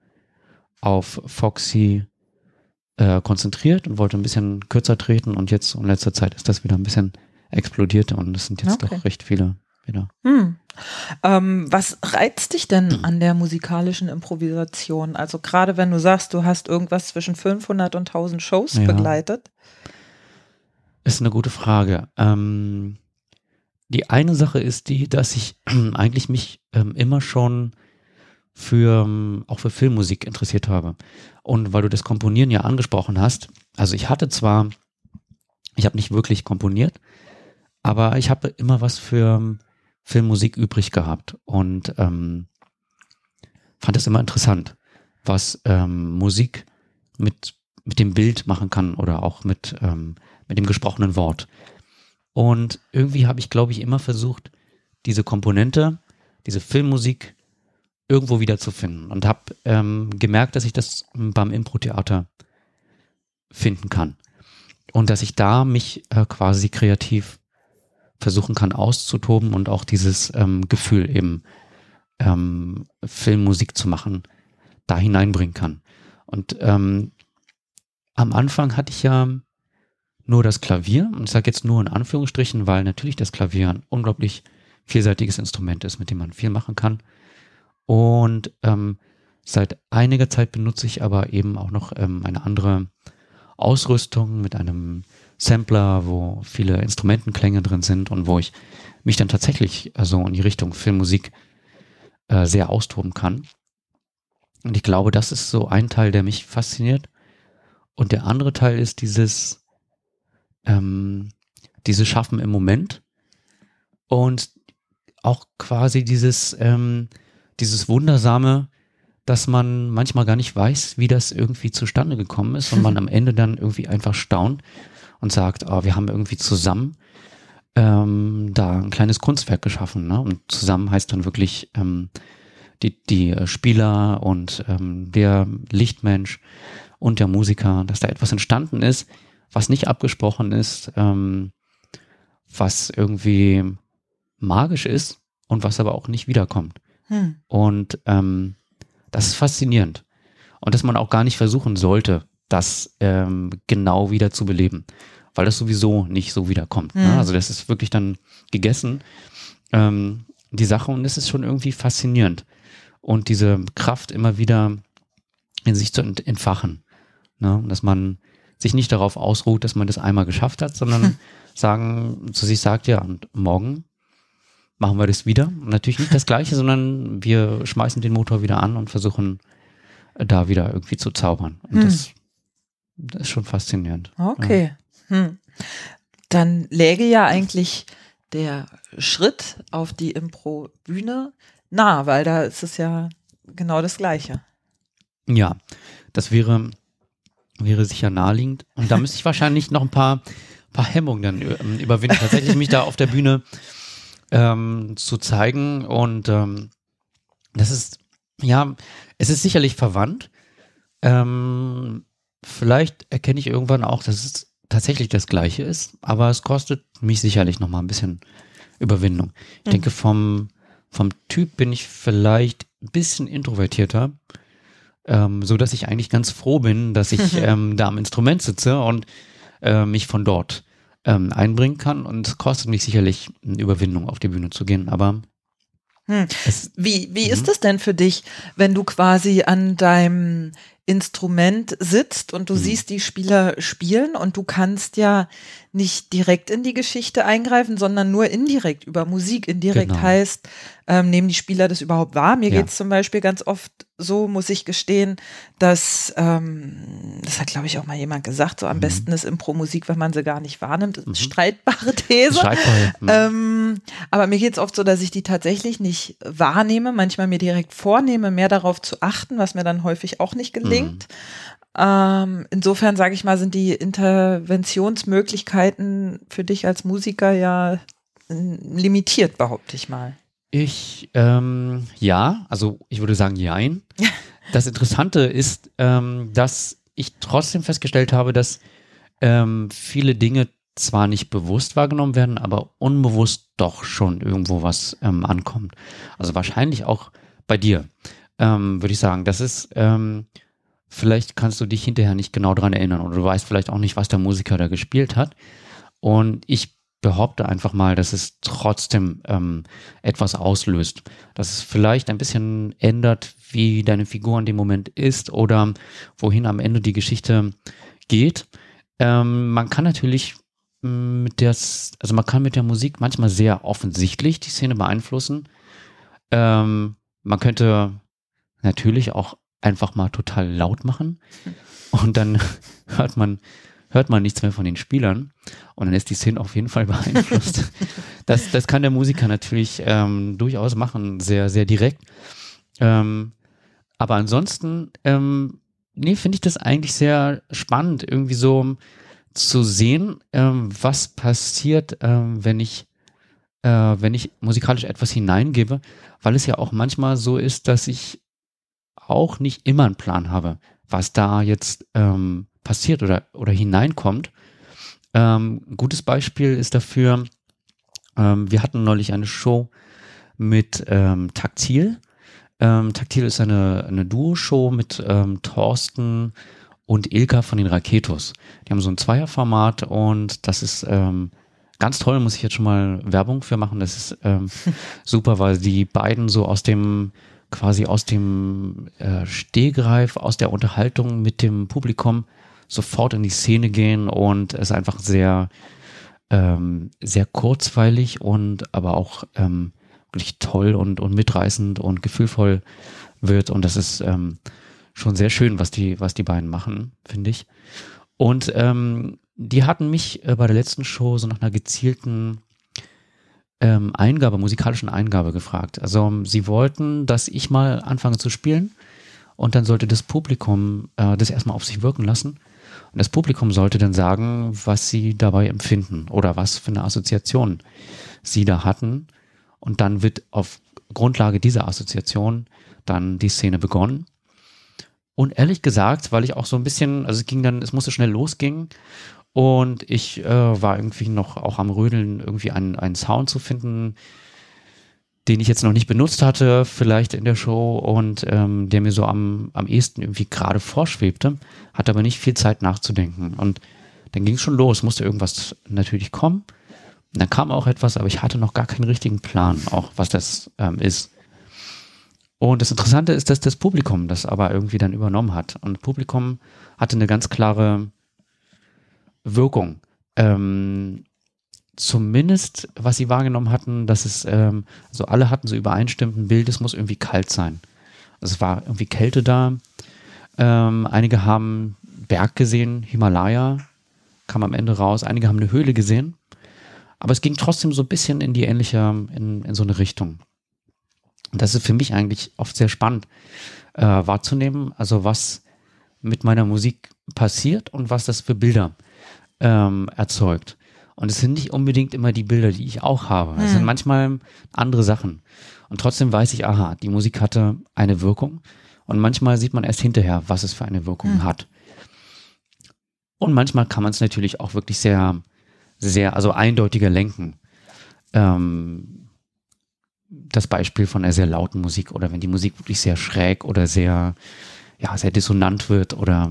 auf Foxy äh, konzentriert und wollte ein bisschen kürzer treten und jetzt in letzter Zeit ist das wieder ein bisschen explodiert und es sind jetzt okay. doch recht viele wieder. Hm. Ähm, was reizt dich denn an der musikalischen Improvisation? Also gerade wenn du sagst, du hast irgendwas zwischen 500 und 1000 Shows ja. begleitet. Ist eine gute Frage. Ähm, die eine Sache ist die, dass ich eigentlich mich ähm, immer schon für ähm, auch für Filmmusik interessiert habe. Und weil du das Komponieren ja angesprochen hast, also ich hatte zwar, ich habe nicht wirklich komponiert, aber ich habe immer was für ähm, Filmmusik übrig gehabt und ähm, fand es immer interessant, was ähm, Musik mit, mit dem Bild machen kann oder auch mit, ähm, mit dem gesprochenen Wort. Und irgendwie habe ich, glaube ich, immer versucht, diese Komponente, diese Filmmusik irgendwo wiederzufinden und habe ähm, gemerkt, dass ich das beim Impro-Theater finden kann und dass ich da mich äh, quasi kreativ versuchen kann auszutoben und auch dieses ähm, Gefühl eben ähm, Filmmusik zu machen, da hineinbringen kann. Und ähm, am Anfang hatte ich ja nur das Klavier, und ich sage jetzt nur in Anführungsstrichen, weil natürlich das Klavier ein unglaublich vielseitiges Instrument ist, mit dem man viel machen kann. Und ähm, seit einiger Zeit benutze ich aber eben auch noch ähm, eine andere Ausrüstung mit einem Sampler, wo viele Instrumentenklänge drin sind und wo ich mich dann tatsächlich also in die Richtung Filmmusik äh, sehr austoben kann. Und ich glaube, das ist so ein Teil, der mich fasziniert. Und der andere Teil ist dieses, ähm, dieses Schaffen im Moment und auch quasi dieses, ähm, dieses wundersame, dass man manchmal gar nicht weiß, wie das irgendwie zustande gekommen ist und man am Ende dann irgendwie einfach staunt, und sagt, oh, wir haben irgendwie zusammen ähm, da ein kleines Kunstwerk geschaffen. Ne? Und zusammen heißt dann wirklich ähm, die, die Spieler und ähm, der Lichtmensch und der Musiker, dass da etwas entstanden ist, was nicht abgesprochen ist, ähm, was irgendwie magisch ist und was aber auch nicht wiederkommt. Hm. Und ähm, das ist faszinierend. Und dass man auch gar nicht versuchen sollte, das ähm, genau wieder zu beleben, weil das sowieso nicht so wiederkommt. Mhm. Ne? Also das ist wirklich dann gegessen, ähm, die Sache und es ist schon irgendwie faszinierend und diese Kraft immer wieder in sich zu entfachen, ne? dass man sich nicht darauf ausruht, dass man das einmal geschafft hat, sondern sagen, zu sich sagt, ja, und morgen machen wir das wieder. Und natürlich nicht das Gleiche, sondern wir schmeißen den Motor wieder an und versuchen da wieder irgendwie zu zaubern. Und hm. das, das, ist schon faszinierend. Okay. Ja. Hm. Dann läge ja eigentlich der Schritt auf die Impro-Bühne nah, weil da ist es ja genau das Gleiche. Ja, das wäre, wäre sicher naheliegend. Und da müsste ich wahrscheinlich noch ein paar, paar Hemmungen dann ähm, überwinden, tatsächlich mich da auf der Bühne ähm, zu zeigen. Und ähm, das ist, ja, es ist sicherlich verwandt. Ähm, vielleicht erkenne ich irgendwann auch, dass es tatsächlich das Gleiche ist, aber es kostet mich sicherlich noch mal ein bisschen Überwindung. Ich mhm. denke, vom, vom Typ bin ich vielleicht ein bisschen introvertierter, ähm, so dass ich eigentlich ganz froh bin, dass ich ähm, da am Instrument sitze und äh, mich von dort ähm, einbringen kann. Und es kostet mich sicherlich eine Überwindung, auf die Bühne zu gehen, aber hm. Wie, wie ist es denn für dich, wenn du quasi an deinem Instrument sitzt und du mhm. siehst die Spieler spielen und du kannst ja nicht direkt in die Geschichte eingreifen, sondern nur indirekt über Musik. Indirekt genau. heißt, ähm, nehmen die Spieler das überhaupt wahr? Mir ja. geht es zum Beispiel ganz oft so, muss ich gestehen, dass, ähm, das hat glaube ich auch mal jemand gesagt, so am mhm. besten ist Impro-Musik, wenn man sie gar nicht wahrnimmt. Mhm. Streitbare These. Mhm. Ähm, aber mir geht es oft so, dass ich die tatsächlich nicht wahrnehme, manchmal mir direkt vornehme, mehr darauf zu achten, was mir dann häufig auch nicht gelingt. Mhm. Ähm, insofern sage ich mal, sind die Interventionsmöglichkeiten für dich als Musiker ja limitiert, behaupte ich mal. Ich, ähm, ja, also ich würde sagen, jein. Das Interessante ist, ähm, dass ich trotzdem festgestellt habe, dass ähm, viele Dinge zwar nicht bewusst wahrgenommen werden, aber unbewusst doch schon irgendwo was ähm, ankommt. Also wahrscheinlich auch bei dir, ähm, würde ich sagen. Das ist, ähm, vielleicht kannst du dich hinterher nicht genau daran erinnern oder du weißt vielleicht auch nicht, was der Musiker da gespielt hat. Und ich behaupte einfach mal, dass es trotzdem ähm, etwas auslöst. Dass es vielleicht ein bisschen ändert, wie deine Figur in dem Moment ist oder wohin am Ende die Geschichte geht. Ähm, man kann natürlich mm, mit der, also man kann mit der Musik manchmal sehr offensichtlich die Szene beeinflussen. Ähm, man könnte natürlich auch einfach mal total laut machen und dann hört man, hört man nichts mehr von den Spielern und dann ist die Szene auf jeden Fall beeinflusst. das, das kann der Musiker natürlich ähm, durchaus machen, sehr, sehr direkt. Ähm, aber ansonsten, ähm, nee, finde ich das eigentlich sehr spannend, irgendwie so zu sehen, ähm, was passiert, ähm, wenn ich äh, wenn ich musikalisch etwas hineingebe, weil es ja auch manchmal so ist, dass ich auch nicht immer einen Plan habe, was da jetzt ähm, passiert oder, oder hineinkommt. Ähm, gutes Beispiel ist dafür, ähm, wir hatten neulich eine Show mit ähm, Taktil. Ähm, Taktil ist eine, eine Duo-Show mit ähm, Thorsten und Ilka von den Raketos. Die haben so ein Zweierformat und das ist ähm, ganz toll, muss ich jetzt schon mal Werbung für machen. Das ist super, weil die beiden so aus dem quasi aus dem äh, Stehgreif, aus der Unterhaltung mit dem Publikum sofort in die Szene gehen und es einfach sehr, ähm, sehr kurzweilig und aber auch ähm, wirklich toll und, und mitreißend und gefühlvoll wird. Und das ist ähm, schon sehr schön, was die, was die beiden machen, finde ich. Und ähm, die hatten mich äh, bei der letzten Show so nach einer gezielten ähm, Eingabe, musikalischen Eingabe gefragt. Also sie wollten, dass ich mal anfange zu spielen und dann sollte das Publikum äh, das erstmal auf sich wirken lassen. Und das Publikum sollte dann sagen, was sie dabei empfinden oder was für eine Assoziation sie da hatten. Und dann wird auf Grundlage dieser Assoziation dann die Szene begonnen. Und ehrlich gesagt, weil ich auch so ein bisschen, also es ging dann, es musste schnell losgehen und ich äh, war irgendwie noch auch am Rödeln, irgendwie einen, einen Sound zu finden, den ich jetzt noch nicht benutzt hatte, vielleicht in der Show und ähm, der mir so am, am ehesten irgendwie gerade vorschwebte, hatte aber nicht viel Zeit nachzudenken. Und dann ging es schon los, musste irgendwas natürlich kommen. Und dann kam auch etwas, aber ich hatte noch gar keinen richtigen Plan, auch was das ähm, ist. Und das Interessante ist, dass das Publikum das aber irgendwie dann übernommen hat. Und das Publikum hatte eine ganz klare Wirkung. Ähm, zumindest, was sie wahrgenommen hatten, dass es, ähm, also alle hatten so übereinstimmend ein Bild, es muss irgendwie kalt sein. Also es war irgendwie Kälte da. Ähm, einige haben Berg gesehen, Himalaya, kam am Ende raus. Einige haben eine Höhle gesehen. Aber es ging trotzdem so ein bisschen in die ähnliche, in, in so eine Richtung. Und das ist für mich eigentlich oft sehr spannend äh, wahrzunehmen, also was mit meiner Musik passiert und was das für Bilder ähm, erzeugt. Und es sind nicht unbedingt immer die Bilder, die ich auch habe. Es sind hm. manchmal andere Sachen. Und trotzdem weiß ich, aha, die Musik hatte eine Wirkung. Und manchmal sieht man erst hinterher, was es für eine Wirkung hm. hat. Und manchmal kann man es natürlich auch wirklich sehr, sehr, also eindeutiger lenken. Ähm, das Beispiel von einer sehr lauten Musik oder wenn die Musik wirklich sehr schräg oder sehr, ja, sehr dissonant wird oder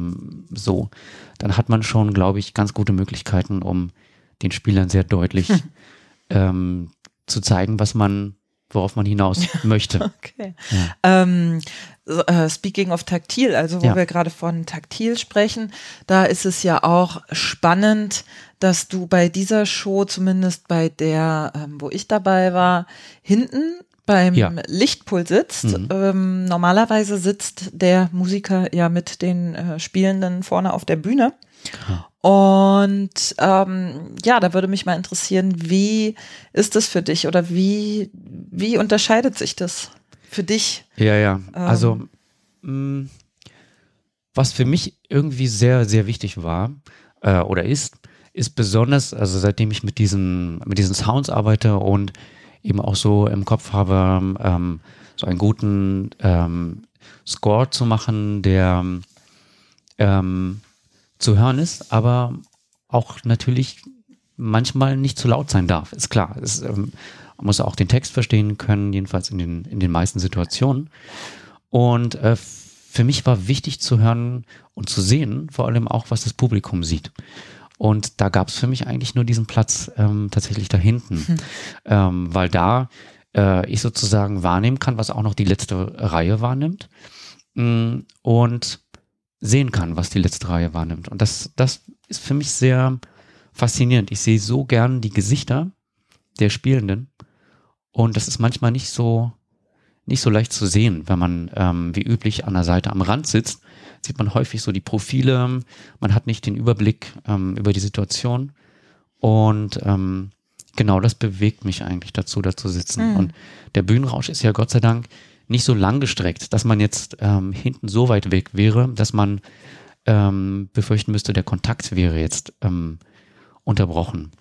so, dann hat man schon, glaube ich, ganz gute Möglichkeiten, um den Spielern sehr deutlich hm. ähm, zu zeigen, was man, worauf man hinaus möchte. Okay. Ja. Ähm, uh, speaking of taktil, also wo ja. wir gerade von taktil sprechen, da ist es ja auch spannend, dass du bei dieser Show, zumindest bei der, ähm, wo ich dabei war, hinten beim ja. Lichtpult sitzt. Mhm. Ähm, normalerweise sitzt der Musiker ja mit den äh, Spielenden vorne auf der Bühne. Und ähm, ja, da würde mich mal interessieren, wie ist das für dich oder wie, wie unterscheidet sich das für dich? Ja, ja. Ähm, also, mh, mm, was für mich irgendwie sehr, sehr wichtig war äh, oder ist, ist besonders, also seitdem ich mit diesen, mit diesen Sounds arbeite und eben auch so im Kopf habe, ähm, so einen guten ähm, Score zu machen, der ähm, zu hören ist, aber auch natürlich manchmal nicht zu laut sein darf. Ist klar. Es, ähm, man muss auch den Text verstehen können, jedenfalls in den, in den meisten Situationen. Und äh, für mich war wichtig zu hören und zu sehen, vor allem auch, was das Publikum sieht. Und da gab es für mich eigentlich nur diesen Platz ähm, tatsächlich da hinten, hm. ähm, weil da äh, ich sozusagen wahrnehmen kann, was auch noch die letzte Reihe wahrnimmt. Mm, und sehen kann, was die letzte Reihe wahrnimmt. Und das, das ist für mich sehr faszinierend. Ich sehe so gern die Gesichter der Spielenden und das ist manchmal nicht so nicht so leicht zu sehen, wenn man ähm, wie üblich an der Seite am Rand sitzt, sieht man häufig so die Profile, man hat nicht den Überblick ähm, über die Situation und ähm, genau das bewegt mich eigentlich dazu, da zu sitzen. Mhm. Und der Bühnenrausch ist ja Gott sei Dank nicht so lang gestreckt, dass man jetzt ähm, hinten so weit weg wäre, dass man ähm, befürchten müsste, der Kontakt wäre jetzt ähm, unterbrochen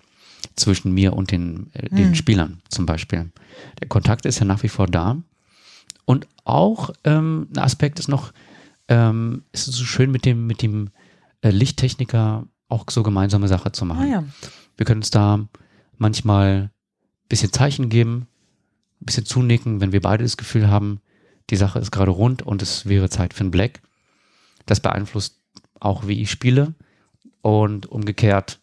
zwischen mir und den, äh, den mhm. Spielern zum Beispiel. Der Kontakt ist ja nach wie vor da. Und auch ähm, ein Aspekt ist noch, ähm, ist es so schön mit dem, mit dem äh, Lichttechniker auch so gemeinsame Sache zu machen. Ah, ja. Wir können uns da manchmal ein bisschen Zeichen geben, ein bisschen zunicken, wenn wir beide das Gefühl haben, die Sache ist gerade rund und es wäre Zeit für ein Black. Das beeinflusst auch, wie ich spiele. Und umgekehrt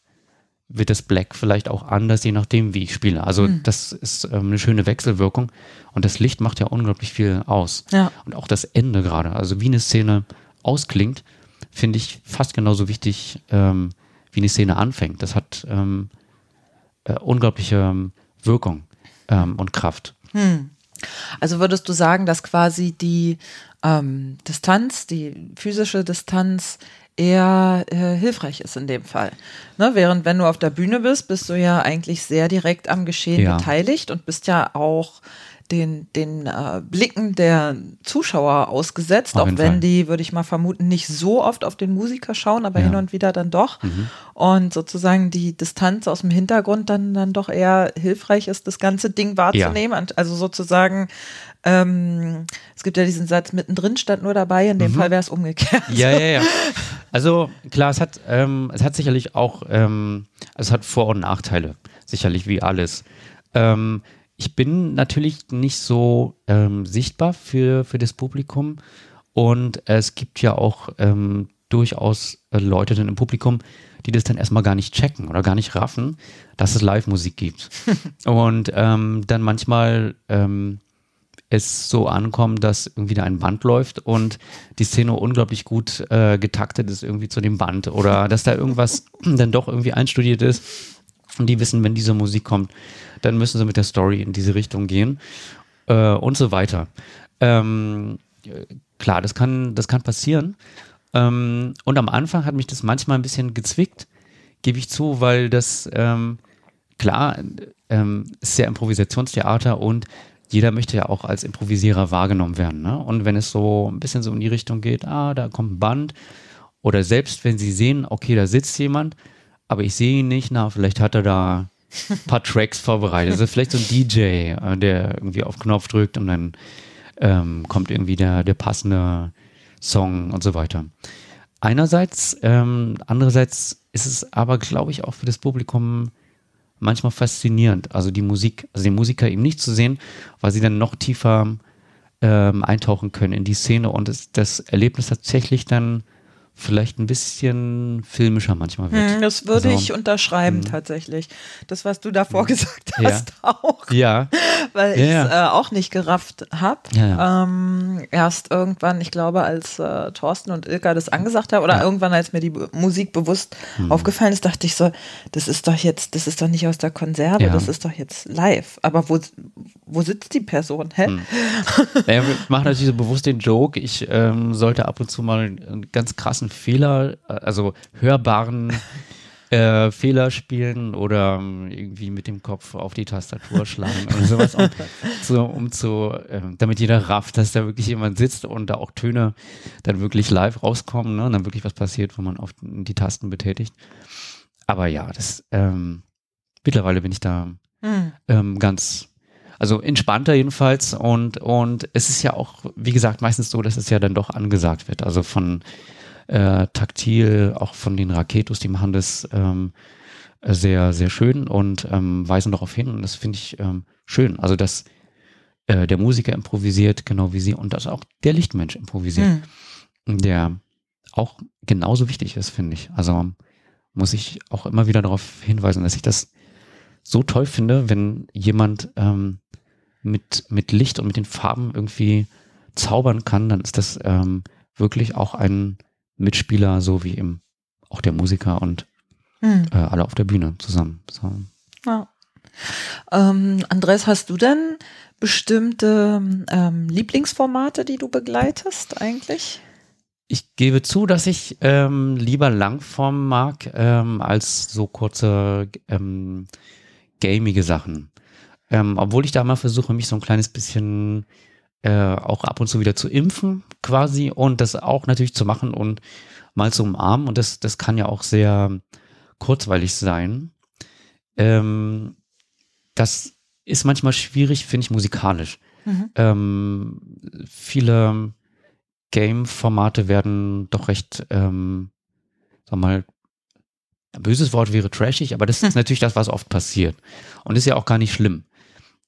wird das Black vielleicht auch anders, je nachdem, wie ich spiele. Also mhm. das ist ähm, eine schöne Wechselwirkung. Und das Licht macht ja unglaublich viel aus. Ja. Und auch das Ende gerade, also wie eine Szene ausklingt, finde ich fast genauso wichtig, ähm, wie eine Szene anfängt. Das hat ähm, äh, unglaubliche ähm, Wirkung ähm, und Kraft. Hm. Also würdest du sagen, dass quasi die ähm, Distanz, die physische Distanz eher äh, hilfreich ist in dem Fall. Ne? Während wenn du auf der Bühne bist, bist du ja eigentlich sehr direkt am Geschehen ja. beteiligt und bist ja auch den, den äh, Blicken der Zuschauer ausgesetzt, Auf auch wenn Fall. die, würde ich mal vermuten, nicht so oft auf den Musiker schauen, aber ja. hin und wieder dann doch. Mhm. Und sozusagen die Distanz aus dem Hintergrund dann, dann doch eher hilfreich ist, das ganze Ding wahrzunehmen. Ja. Also sozusagen ähm, es gibt ja diesen Satz, mittendrin stand nur dabei, in dem mhm. Fall wäre es umgekehrt. Ja, ja, ja. Also klar, es hat, ähm, es hat sicherlich auch, ähm, es hat Vor- und Nachteile, sicherlich wie alles. Ähm, ich bin natürlich nicht so ähm, sichtbar für, für das Publikum und es gibt ja auch ähm, durchaus äh, Leute dann im Publikum, die das dann erstmal gar nicht checken oder gar nicht raffen, dass es Live-Musik gibt. und ähm, dann manchmal ähm, es so ankommt, dass irgendwie da ein Band läuft und die Szene unglaublich gut äh, getaktet ist irgendwie zu dem Band oder dass da irgendwas dann doch irgendwie einstudiert ist und die wissen, wenn diese Musik kommt, dann müssen sie mit der Story in diese Richtung gehen äh, und so weiter. Ähm, klar, das kann, das kann passieren. Ähm, und am Anfang hat mich das manchmal ein bisschen gezwickt, gebe ich zu, weil das ähm, klar ähm, ist ja Improvisationstheater und jeder möchte ja auch als Improvisierer wahrgenommen werden. Ne? Und wenn es so ein bisschen so in die Richtung geht, ah, da kommt ein Band, oder selbst wenn sie sehen, okay, da sitzt jemand, aber ich sehe ihn nicht, na, vielleicht hat er da ein paar Tracks vorbereitet. Also vielleicht so ein DJ, äh, der irgendwie auf Knopf drückt und dann ähm, kommt irgendwie der, der passende Song und so weiter. Einerseits, ähm, andererseits ist es aber, glaube ich, auch für das Publikum manchmal faszinierend. Also die Musik, also den Musiker eben nicht zu sehen, weil sie dann noch tiefer ähm, eintauchen können in die Szene und es, das Erlebnis tatsächlich dann vielleicht ein bisschen filmischer manchmal wird. Hm, das würde also, ich unterschreiben mh. tatsächlich. Das, was du davor gesagt hast, ja. auch. Ja. Weil ich es äh, auch nicht gerafft habe. Ja, ähm, erst irgendwann, ich glaube, als äh, Thorsten und Ilka das angesagt haben, oder irgendwann, als mir die B Musik bewusst hm. aufgefallen ist, dachte ich so, das ist doch jetzt, das ist doch nicht aus der Konserve, das ist doch jetzt live. Aber wo, wo sitzt die Person? Hä? Hm. Naja, wir machen natürlich so bewusst den Joke, ich ähm, sollte ab und zu mal einen ganz krassen Fehler, äh, also hörbaren äh, Fehler spielen oder um, irgendwie mit dem Kopf auf die Tastatur schlagen oder sowas, um, zu, um zu, äh, damit jeder rafft, dass da wirklich jemand sitzt und da auch Töne dann wirklich live rauskommen, ne, und dann wirklich was passiert, wenn man auf die Tasten betätigt. Aber ja, das ähm, mittlerweile bin ich da hm. ähm, ganz also entspannter jedenfalls und, und es ist ja auch, wie gesagt, meistens so, dass es ja dann doch angesagt wird. Also von äh, taktil, auch von den Raketos, die machen das ähm, sehr, sehr schön und ähm, weisen darauf hin und das finde ich ähm, schön. Also, dass äh, der Musiker improvisiert, genau wie sie, und dass auch der Lichtmensch improvisiert, mhm. der auch genauso wichtig ist, finde ich. Also muss ich auch immer wieder darauf hinweisen, dass ich das so toll finde, wenn jemand ähm, mit, mit Licht und mit den Farben irgendwie zaubern kann, dann ist das ähm, wirklich auch ein Mitspieler, so wie eben auch der Musiker und hm. äh, alle auf der Bühne zusammen. So. Ja. Ähm, Andres, hast du denn bestimmte ähm, Lieblingsformate, die du begleitest eigentlich? Ich gebe zu, dass ich ähm, lieber Langform mag ähm, als so kurze ähm, gamige Sachen. Ähm, obwohl ich da mal versuche, mich so ein kleines bisschen äh, auch ab und zu wieder zu impfen quasi und das auch natürlich zu machen und mal zu umarmen und das, das kann ja auch sehr kurzweilig sein. Ähm, das ist manchmal schwierig, finde ich, musikalisch. Mhm. Ähm, viele Game-Formate werden doch recht, ähm, sag mal, ein böses Wort wäre trashig, aber das ist natürlich das, was oft passiert. Und ist ja auch gar nicht schlimm.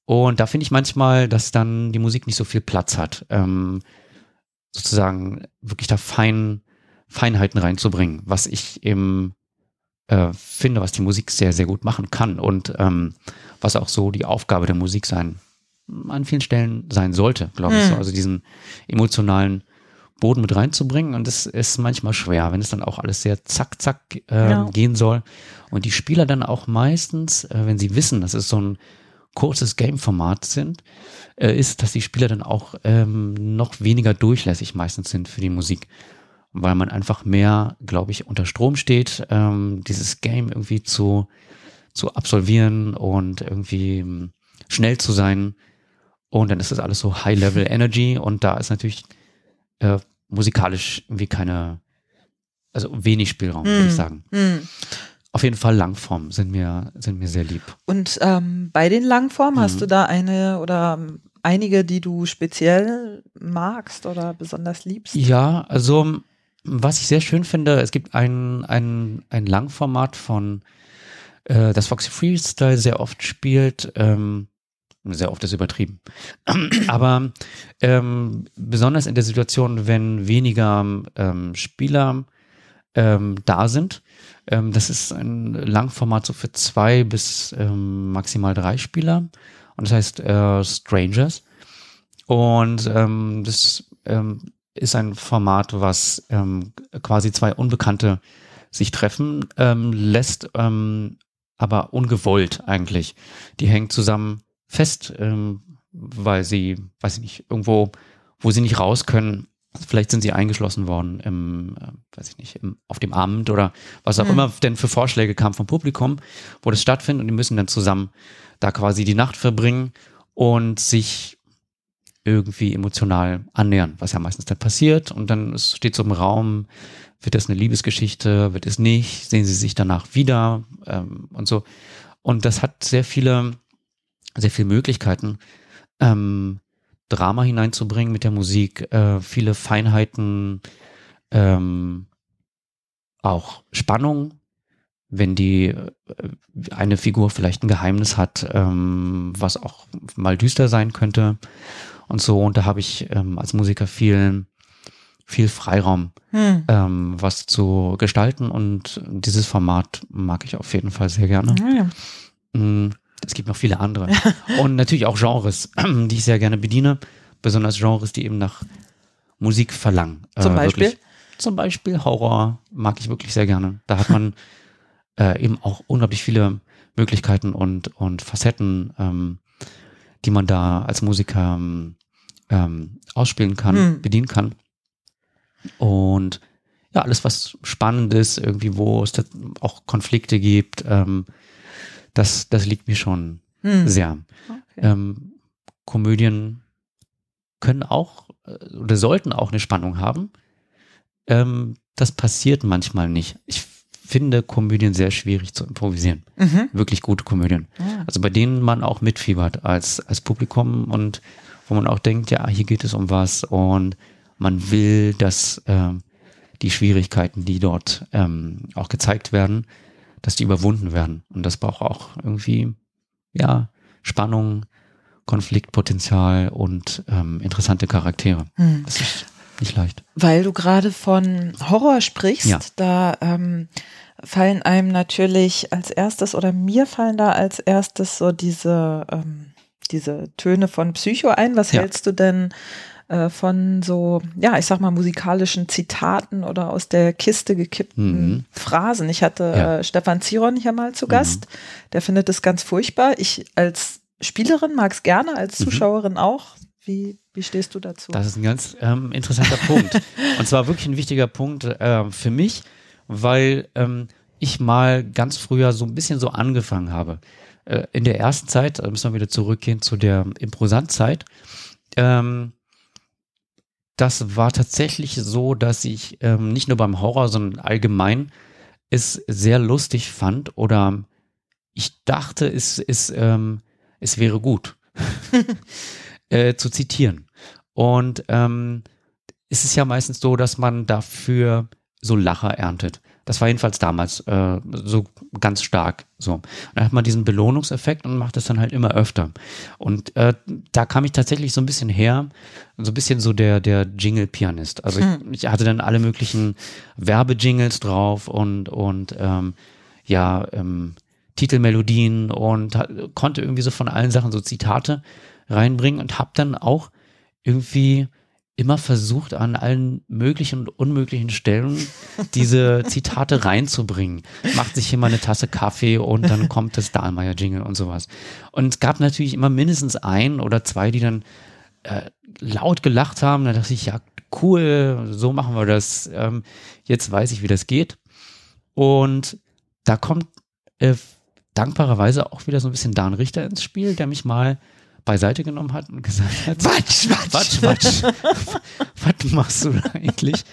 Und da finde ich manchmal, dass dann die Musik nicht so viel Platz hat, ähm, sozusagen wirklich da fein, Feinheiten reinzubringen, was ich eben äh, finde, was die Musik sehr, sehr gut machen kann und ähm, was auch so die Aufgabe der Musik sein, an vielen Stellen sein sollte, glaube ich. So. Hm. Also diesen emotionalen Boden mit reinzubringen. Und das ist manchmal schwer, wenn es dann auch alles sehr zack, zack äh, ja. gehen soll. Und die Spieler dann auch meistens, äh, wenn sie wissen, dass es so ein kurzes Game-Format sind, äh, ist, dass die Spieler dann auch ähm, noch weniger durchlässig meistens sind für die Musik. Weil man einfach mehr, glaube ich, unter Strom steht, ähm, dieses Game irgendwie zu, zu absolvieren und irgendwie ähm, schnell zu sein. Und dann ist das alles so High-Level Energy und da ist natürlich äh, musikalisch irgendwie keine, also wenig Spielraum, mm. würde ich hm. sagen. Mm. Auf jeden Fall Langform sind mir, sind mir sehr lieb. Und ähm, bei den Langformen mhm. hast du da eine oder einige, die du speziell magst oder besonders liebst? Ja, also was ich sehr schön finde, es gibt ein, ein, ein Langformat von äh, das Foxy Freestyle sehr oft spielt. Ähm, sehr oft ist übertrieben. Aber ähm, besonders in der Situation, wenn weniger ähm, Spieler ähm, da sind, ähm, das ist ein Langformat so für zwei bis ähm, maximal drei Spieler. Und das heißt äh, Strangers. Und ähm, das ähm, ist ein Format, was ähm, quasi zwei Unbekannte sich treffen ähm, lässt, aber ungewollt eigentlich. Die hängen zusammen fest, weil sie, weiß ich nicht, irgendwo, wo sie nicht raus können. Vielleicht sind sie eingeschlossen worden im, äh, weiß ich nicht, im, auf dem Abend oder was auch mhm. immer denn für Vorschläge kam vom Publikum, wo das stattfindet und die müssen dann zusammen da quasi die Nacht verbringen und sich irgendwie emotional annähern, was ja meistens dann passiert und dann steht so im Raum, wird das eine Liebesgeschichte, wird es nicht, sehen sie sich danach wieder ähm, und so. Und das hat sehr viele, sehr viele Möglichkeiten, ähm, Drama hineinzubringen mit der Musik, äh, viele Feinheiten, ähm, auch Spannung, wenn die äh, eine Figur vielleicht ein Geheimnis hat, ähm, was auch mal düster sein könnte und so. Und da habe ich ähm, als Musiker viel, viel Freiraum, hm. ähm, was zu gestalten. Und dieses Format mag ich auf jeden Fall sehr gerne. Ja. Mm, gibt noch viele andere. und natürlich auch Genres, die ich sehr gerne bediene. Besonders Genres, die eben nach Musik verlangen. Zum äh, Beispiel? Wirklich. Zum Beispiel Horror mag ich wirklich sehr gerne. Da hat man äh, eben auch unglaublich viele Möglichkeiten und, und Facetten, ähm, die man da als Musiker ähm, ausspielen kann, hm. bedienen kann. Und ja, alles, was spannend ist, irgendwie, wo es auch Konflikte gibt, ähm, das, das liegt mir schon hm. sehr. Okay. Ähm, Komödien können auch äh, oder sollten auch eine Spannung haben. Ähm, das passiert manchmal nicht. Ich finde Komödien sehr schwierig zu improvisieren. Mhm. Wirklich gute Komödien. Ja. Also bei denen man auch mitfiebert als, als Publikum und wo man auch denkt, ja, hier geht es um was und man will, dass ähm, die Schwierigkeiten, die dort ähm, auch gezeigt werden, dass die überwunden werden. Und das braucht auch irgendwie, ja, Spannung, Konfliktpotenzial und ähm, interessante Charaktere. Mhm. Das ist nicht leicht. Weil du gerade von Horror sprichst, ja. da ähm, fallen einem natürlich als erstes oder mir fallen da als erstes so diese, ähm, diese Töne von Psycho ein. Was ja. hältst du denn äh, von so, ja, ich sag mal, musikalischen Zitaten oder aus der Kiste gekippten mhm. Phrasen? Ich hatte ja. äh, Stefan Ziron hier mal zu Gast. Mhm. Der findet es ganz furchtbar. Ich als Spielerin mag es gerne, als mhm. Zuschauerin mhm. auch. Wie, wie stehst du dazu? Das ist ein ganz ähm, interessanter Punkt. Und zwar wirklich ein wichtiger Punkt äh, für mich, weil ähm, ich mal ganz früher so ein bisschen so angefangen habe. Äh, in der ersten Zeit, da müssen wir wieder zurückgehen zu der Improsantzeit, ähm, das war tatsächlich so, dass ich ähm, nicht nur beim Horror, sondern allgemein es sehr lustig fand oder ich dachte, es, es, ähm, es wäre gut. äh, zu zitieren. Und ähm, ist es ja meistens so, dass man dafür so Lacher erntet. Das war jedenfalls damals äh, so ganz stark so. Und dann hat man diesen Belohnungseffekt und macht das dann halt immer öfter. Und äh, da kam ich tatsächlich so ein bisschen her, so ein bisschen so der, der Jingle-Pianist. Also hm. ich, ich, hatte dann alle möglichen Werbejingles drauf und, und ähm, ja, ähm, Titelmelodien und konnte irgendwie so von allen Sachen so Zitate reinbringen und habe dann auch irgendwie immer versucht, an allen möglichen und unmöglichen Stellen diese Zitate reinzubringen. Macht sich hier mal eine Tasse Kaffee und dann kommt das Dahlmeier-Jingle und sowas. Und es gab natürlich immer mindestens ein oder zwei, die dann äh, laut gelacht haben. Da dachte ich, ja, cool, so machen wir das. Ähm, jetzt weiß ich, wie das geht. Und da kommt äh, dankbarerweise auch wieder so ein bisschen Dan Richter ins Spiel, der mich mal beiseite genommen hat und gesagt hat, Watsch, Watsch, Watsch, was machst du da eigentlich?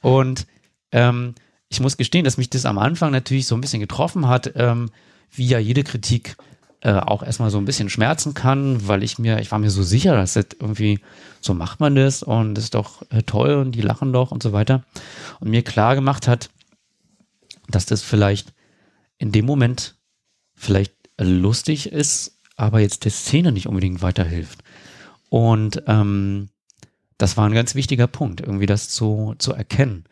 Und ähm, ich muss gestehen, dass mich das am Anfang natürlich so ein bisschen getroffen hat, ähm, wie ja jede Kritik äh, auch erstmal so ein bisschen schmerzen kann, weil ich mir, ich war mir so sicher, dass das irgendwie, so macht man das und das ist doch äh, toll und die lachen doch und so weiter. Und mir klar gemacht hat, dass das vielleicht in dem Moment vielleicht lustig ist, aber jetzt der Szene nicht unbedingt weiterhilft. Und ähm, das war ein ganz wichtiger Punkt, irgendwie das zu, zu erkennen.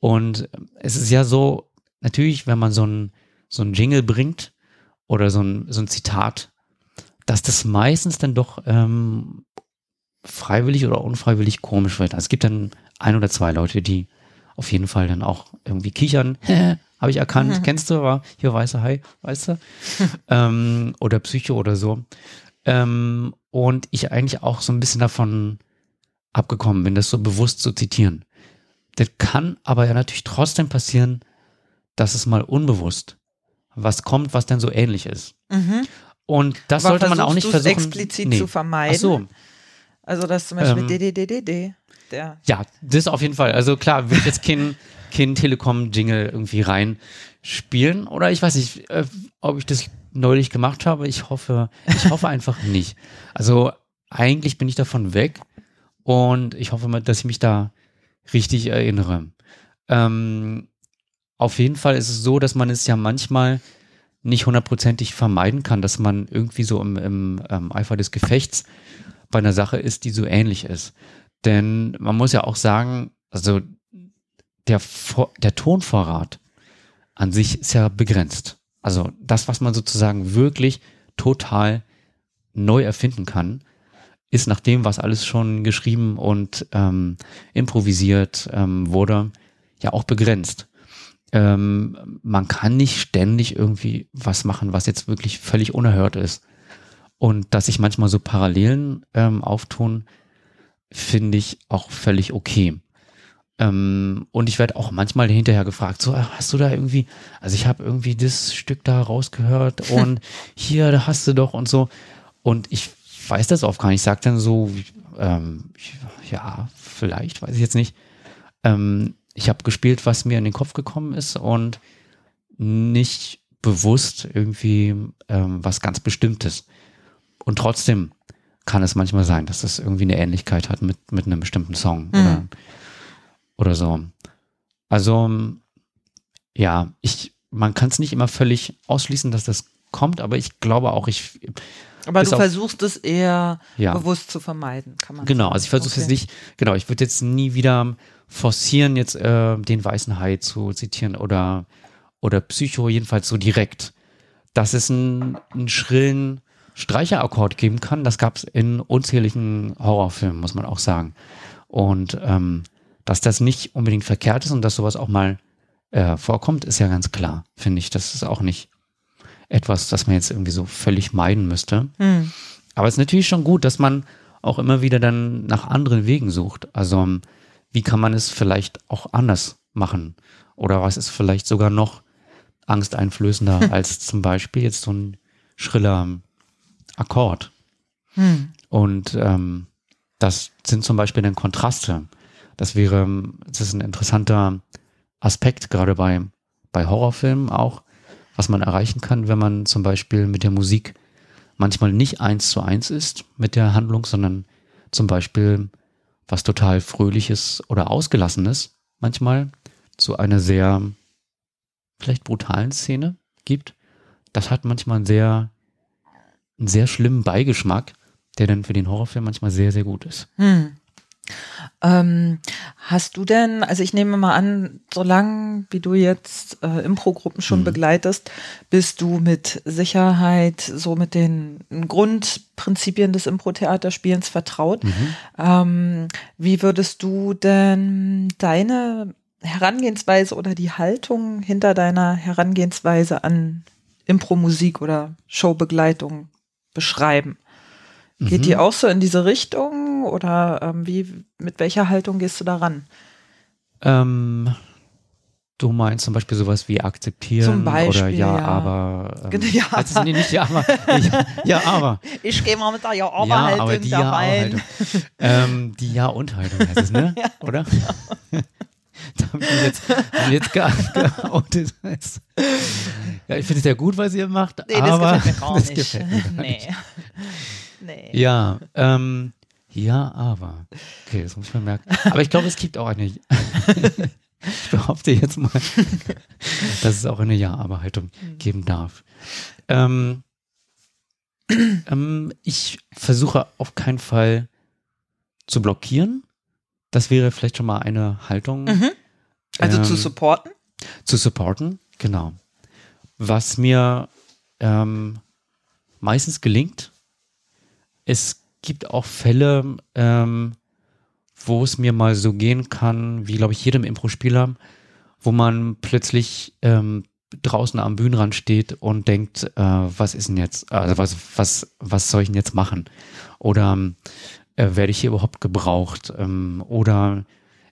Und es ist ja so, natürlich, wenn man so ein, so ein Jingle bringt oder so ein, so ein Zitat, dass das meistens dann doch ähm, freiwillig oder unfreiwillig komisch wird. Also es gibt dann ein oder zwei Leute, die auf jeden Fall dann auch irgendwie kichern. Habe ich erkannt, mhm. kennst du, war hier weißer Hai, weißt du? ähm, oder Psycho oder so. Ähm, und ich eigentlich auch so ein bisschen davon abgekommen bin, das so bewusst zu zitieren. Das kann aber ja natürlich trotzdem passieren, dass es mal unbewusst was kommt, was denn so ähnlich ist. Mhm. Und das aber sollte man auch nicht versuchen. explizit nee. zu vermeiden. Ach so. Also das zum Beispiel ähm, DDDDD. Ja, das auf jeden Fall. Also klar, will ich jetzt kein, kein Telekom-Jingle irgendwie reinspielen oder ich weiß nicht, äh, ob ich das neulich gemacht habe. Ich hoffe, ich hoffe einfach nicht. Also eigentlich bin ich davon weg und ich hoffe mal, dass ich mich da richtig erinnere. Ähm, auf jeden Fall ist es so, dass man es ja manchmal nicht hundertprozentig vermeiden kann, dass man irgendwie so im, im ähm, Eifer des Gefechts bei einer Sache ist, die so ähnlich ist. Denn man muss ja auch sagen, also der, der Tonvorrat an sich ist ja begrenzt. Also das, was man sozusagen wirklich total neu erfinden kann, ist nach dem, was alles schon geschrieben und ähm, improvisiert ähm, wurde, ja auch begrenzt. Ähm, man kann nicht ständig irgendwie was machen, was jetzt wirklich völlig unerhört ist. Und dass sich manchmal so Parallelen ähm, auftun, finde ich auch völlig okay. Ähm, und ich werde auch manchmal hinterher gefragt, so hast du da irgendwie, also ich habe irgendwie das Stück da rausgehört und hier, da hast du doch und so. Und ich weiß das oft gar nicht. Ich sage dann so, ähm, ja, vielleicht, weiß ich jetzt nicht. Ähm, ich habe gespielt, was mir in den Kopf gekommen ist und nicht bewusst irgendwie ähm, was ganz Bestimmtes. Und trotzdem kann es manchmal sein, dass das irgendwie eine Ähnlichkeit hat mit, mit einem bestimmten Song mhm. oder, oder so. Also, ja, ich, man kann es nicht immer völlig ausschließen, dass das kommt, aber ich glaube auch, ich. Aber du versuchst es eher ja. bewusst zu vermeiden, kann man Genau, sagen. also ich versuche okay. es nicht, genau, ich würde jetzt nie wieder forcieren, jetzt äh, den weißen Hai zu zitieren oder, oder Psycho, jedenfalls so direkt. Dass es einen, einen schrillen Streicherakkord geben kann. Das gab es in unzähligen Horrorfilmen, muss man auch sagen. Und ähm, dass das nicht unbedingt verkehrt ist und dass sowas auch mal äh, vorkommt, ist ja ganz klar, finde ich. Das ist auch nicht etwas, das man jetzt irgendwie so völlig meiden müsste. Hm. Aber es ist natürlich schon gut, dass man auch immer wieder dann nach anderen Wegen sucht. Also wie kann man es vielleicht auch anders machen? Oder was ist vielleicht sogar noch angsteinflößender als zum Beispiel jetzt so ein schriller Akkord. Hm. Und ähm, das sind zum Beispiel dann Kontraste. Das wäre, das ist ein interessanter Aspekt, gerade bei, bei Horrorfilmen auch, was man erreichen kann, wenn man zum Beispiel mit der Musik manchmal nicht eins zu eins ist mit der Handlung, sondern zum Beispiel was total Fröhliches oder Ausgelassenes manchmal zu einer sehr vielleicht brutalen Szene gibt. Das hat manchmal einen sehr einen sehr schlimmen Beigeschmack, der dann für den Horrorfilm manchmal sehr, sehr gut ist. Hm. Ähm, hast du denn, also ich nehme mal an, solange wie du jetzt äh, Impro-Gruppen schon mhm. begleitest, bist du mit Sicherheit so mit den Grundprinzipien des Impro-Theaterspielens vertraut. Mhm. Ähm, wie würdest du denn deine Herangehensweise oder die Haltung hinter deiner Herangehensweise an Impro-Musik oder Showbegleitung beschreiben. Geht mhm. die auch so in diese Richtung oder ähm, wie, mit welcher Haltung gehst du daran? Ähm, du meinst zum Beispiel sowas wie akzeptieren Beispiel, oder ja, ja. aber. Ähm, ja. Also, nee, nicht ja, aber. ja, ja, aber. Ich gehe mal mit der Ja, aber ja, aber die da rein. ähm, die Ja und Haltung heißt es, ne? ja, oder? Genau. da haben wir jetzt, haben jetzt geoutet. Ja, ich finde es ja gut, was ihr macht, nee, das aber gefällt mir gar das nicht. Gefällt mir gar nee. Nicht. Nee. Ja, ähm, ja, aber. Okay, das muss ich mal merken. Aber ich glaube, es gibt auch eine. ich behaupte jetzt mal, dass es auch eine Ja-Aber-Haltung mhm. geben darf. Ähm, ähm, ich versuche auf keinen Fall zu blockieren. Das wäre vielleicht schon mal eine Haltung. Mhm. Also ähm, zu supporten? Zu supporten, genau. Was mir ähm, meistens gelingt, es gibt auch Fälle, ähm, wo es mir mal so gehen kann, wie glaube ich jedem Impro-Spieler, wo man plötzlich ähm, draußen am Bühnenrand steht und denkt, äh, was ist denn jetzt, also was, was, was soll ich denn jetzt machen? Oder äh, werde ich hier überhaupt gebraucht? Ähm, oder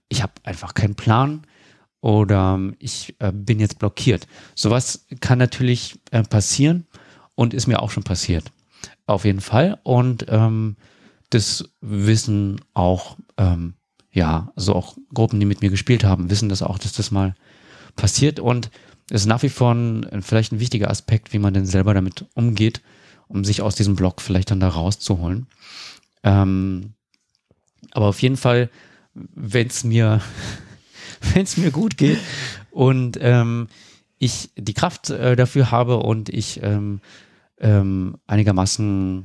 ich habe einfach keinen Plan oder ich äh, bin jetzt blockiert. Sowas kann natürlich äh, passieren und ist mir auch schon passiert. Auf jeden Fall. Und ähm, das wissen auch, ähm, ja, also auch Gruppen, die mit mir gespielt haben, wissen das auch, dass das mal passiert. Und es ist nach wie vor ein, vielleicht ein wichtiger Aspekt, wie man denn selber damit umgeht, um sich aus diesem Block vielleicht dann da rauszuholen. Ähm, aber auf jeden Fall, wenn es mir, mir gut geht und ähm, ich die Kraft äh, dafür habe und ich ähm, ähm, einigermaßen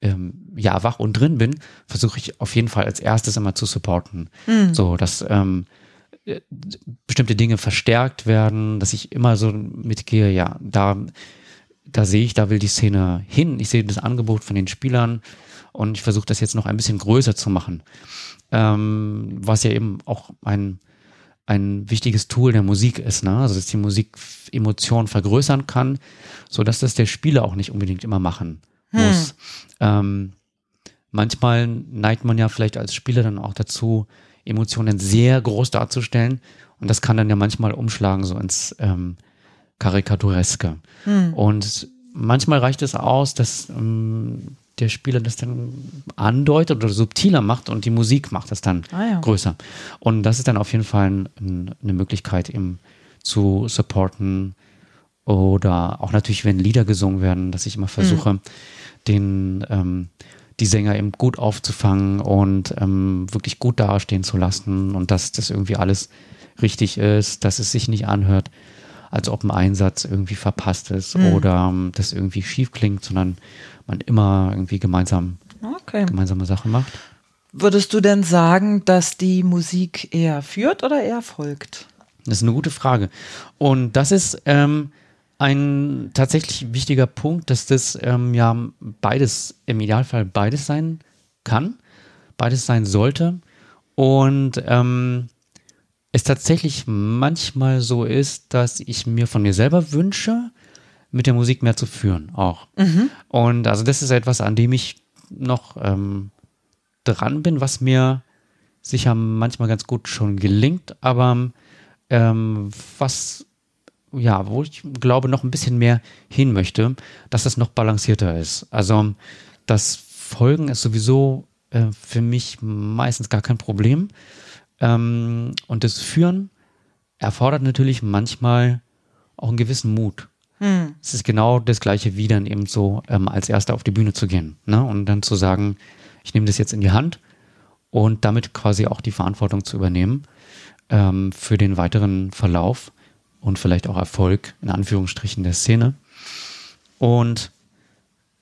ähm, ja wach und drin bin, versuche ich auf jeden Fall als erstes immer zu supporten. Mhm. So, dass ähm, äh, bestimmte Dinge verstärkt werden, dass ich immer so mitgehe, ja, da, da sehe ich, da will die Szene hin. Ich sehe das Angebot von den Spielern und ich versuche das jetzt noch ein bisschen größer zu machen. Ähm, was ja eben auch ein, ein wichtiges Tool der Musik ist, ne? Also dass die Musik Emotionen vergrößern kann, so dass das der Spieler auch nicht unbedingt immer machen hm. muss. Ähm, manchmal neigt man ja vielleicht als Spieler dann auch dazu, Emotionen sehr groß darzustellen. Und das kann dann ja manchmal umschlagen, so ins ähm, Karikatureske. Hm. Und manchmal reicht es aus, dass ähm, der Spieler das dann andeutet oder subtiler macht und die Musik macht das dann ah, ja. größer. Und das ist dann auf jeden Fall ein, eine Möglichkeit, eben zu supporten. Oder auch natürlich, wenn Lieder gesungen werden, dass ich immer versuche, hm. den ähm, die Sänger eben gut aufzufangen und ähm, wirklich gut dastehen zu lassen und dass das irgendwie alles richtig ist, dass es sich nicht anhört, als ob ein Einsatz irgendwie verpasst ist mhm. oder ähm, das irgendwie schief klingt, sondern man immer irgendwie gemeinsam okay. gemeinsame Sachen macht. Würdest du denn sagen, dass die Musik eher führt oder eher folgt? Das ist eine gute Frage. Und das ist ähm, ein tatsächlich wichtiger Punkt, dass das ähm, ja beides, im Idealfall beides sein kann, beides sein sollte. Und ähm, es tatsächlich manchmal so ist, dass ich mir von mir selber wünsche, mit der Musik mehr zu führen auch. Mhm. Und also das ist etwas, an dem ich noch ähm, dran bin, was mir sicher manchmal ganz gut schon gelingt, aber ähm, was ja, wo ich glaube, noch ein bisschen mehr hin möchte, dass das noch balancierter ist. Also das Folgen ist sowieso äh, für mich meistens gar kein Problem. Ähm, und das Führen erfordert natürlich manchmal auch einen gewissen Mut. Hm. Es ist genau das gleiche wie dann eben so ähm, als Erster auf die Bühne zu gehen ne? und dann zu sagen, ich nehme das jetzt in die Hand und damit quasi auch die Verantwortung zu übernehmen ähm, für den weiteren Verlauf und vielleicht auch Erfolg in Anführungsstrichen der Szene. Und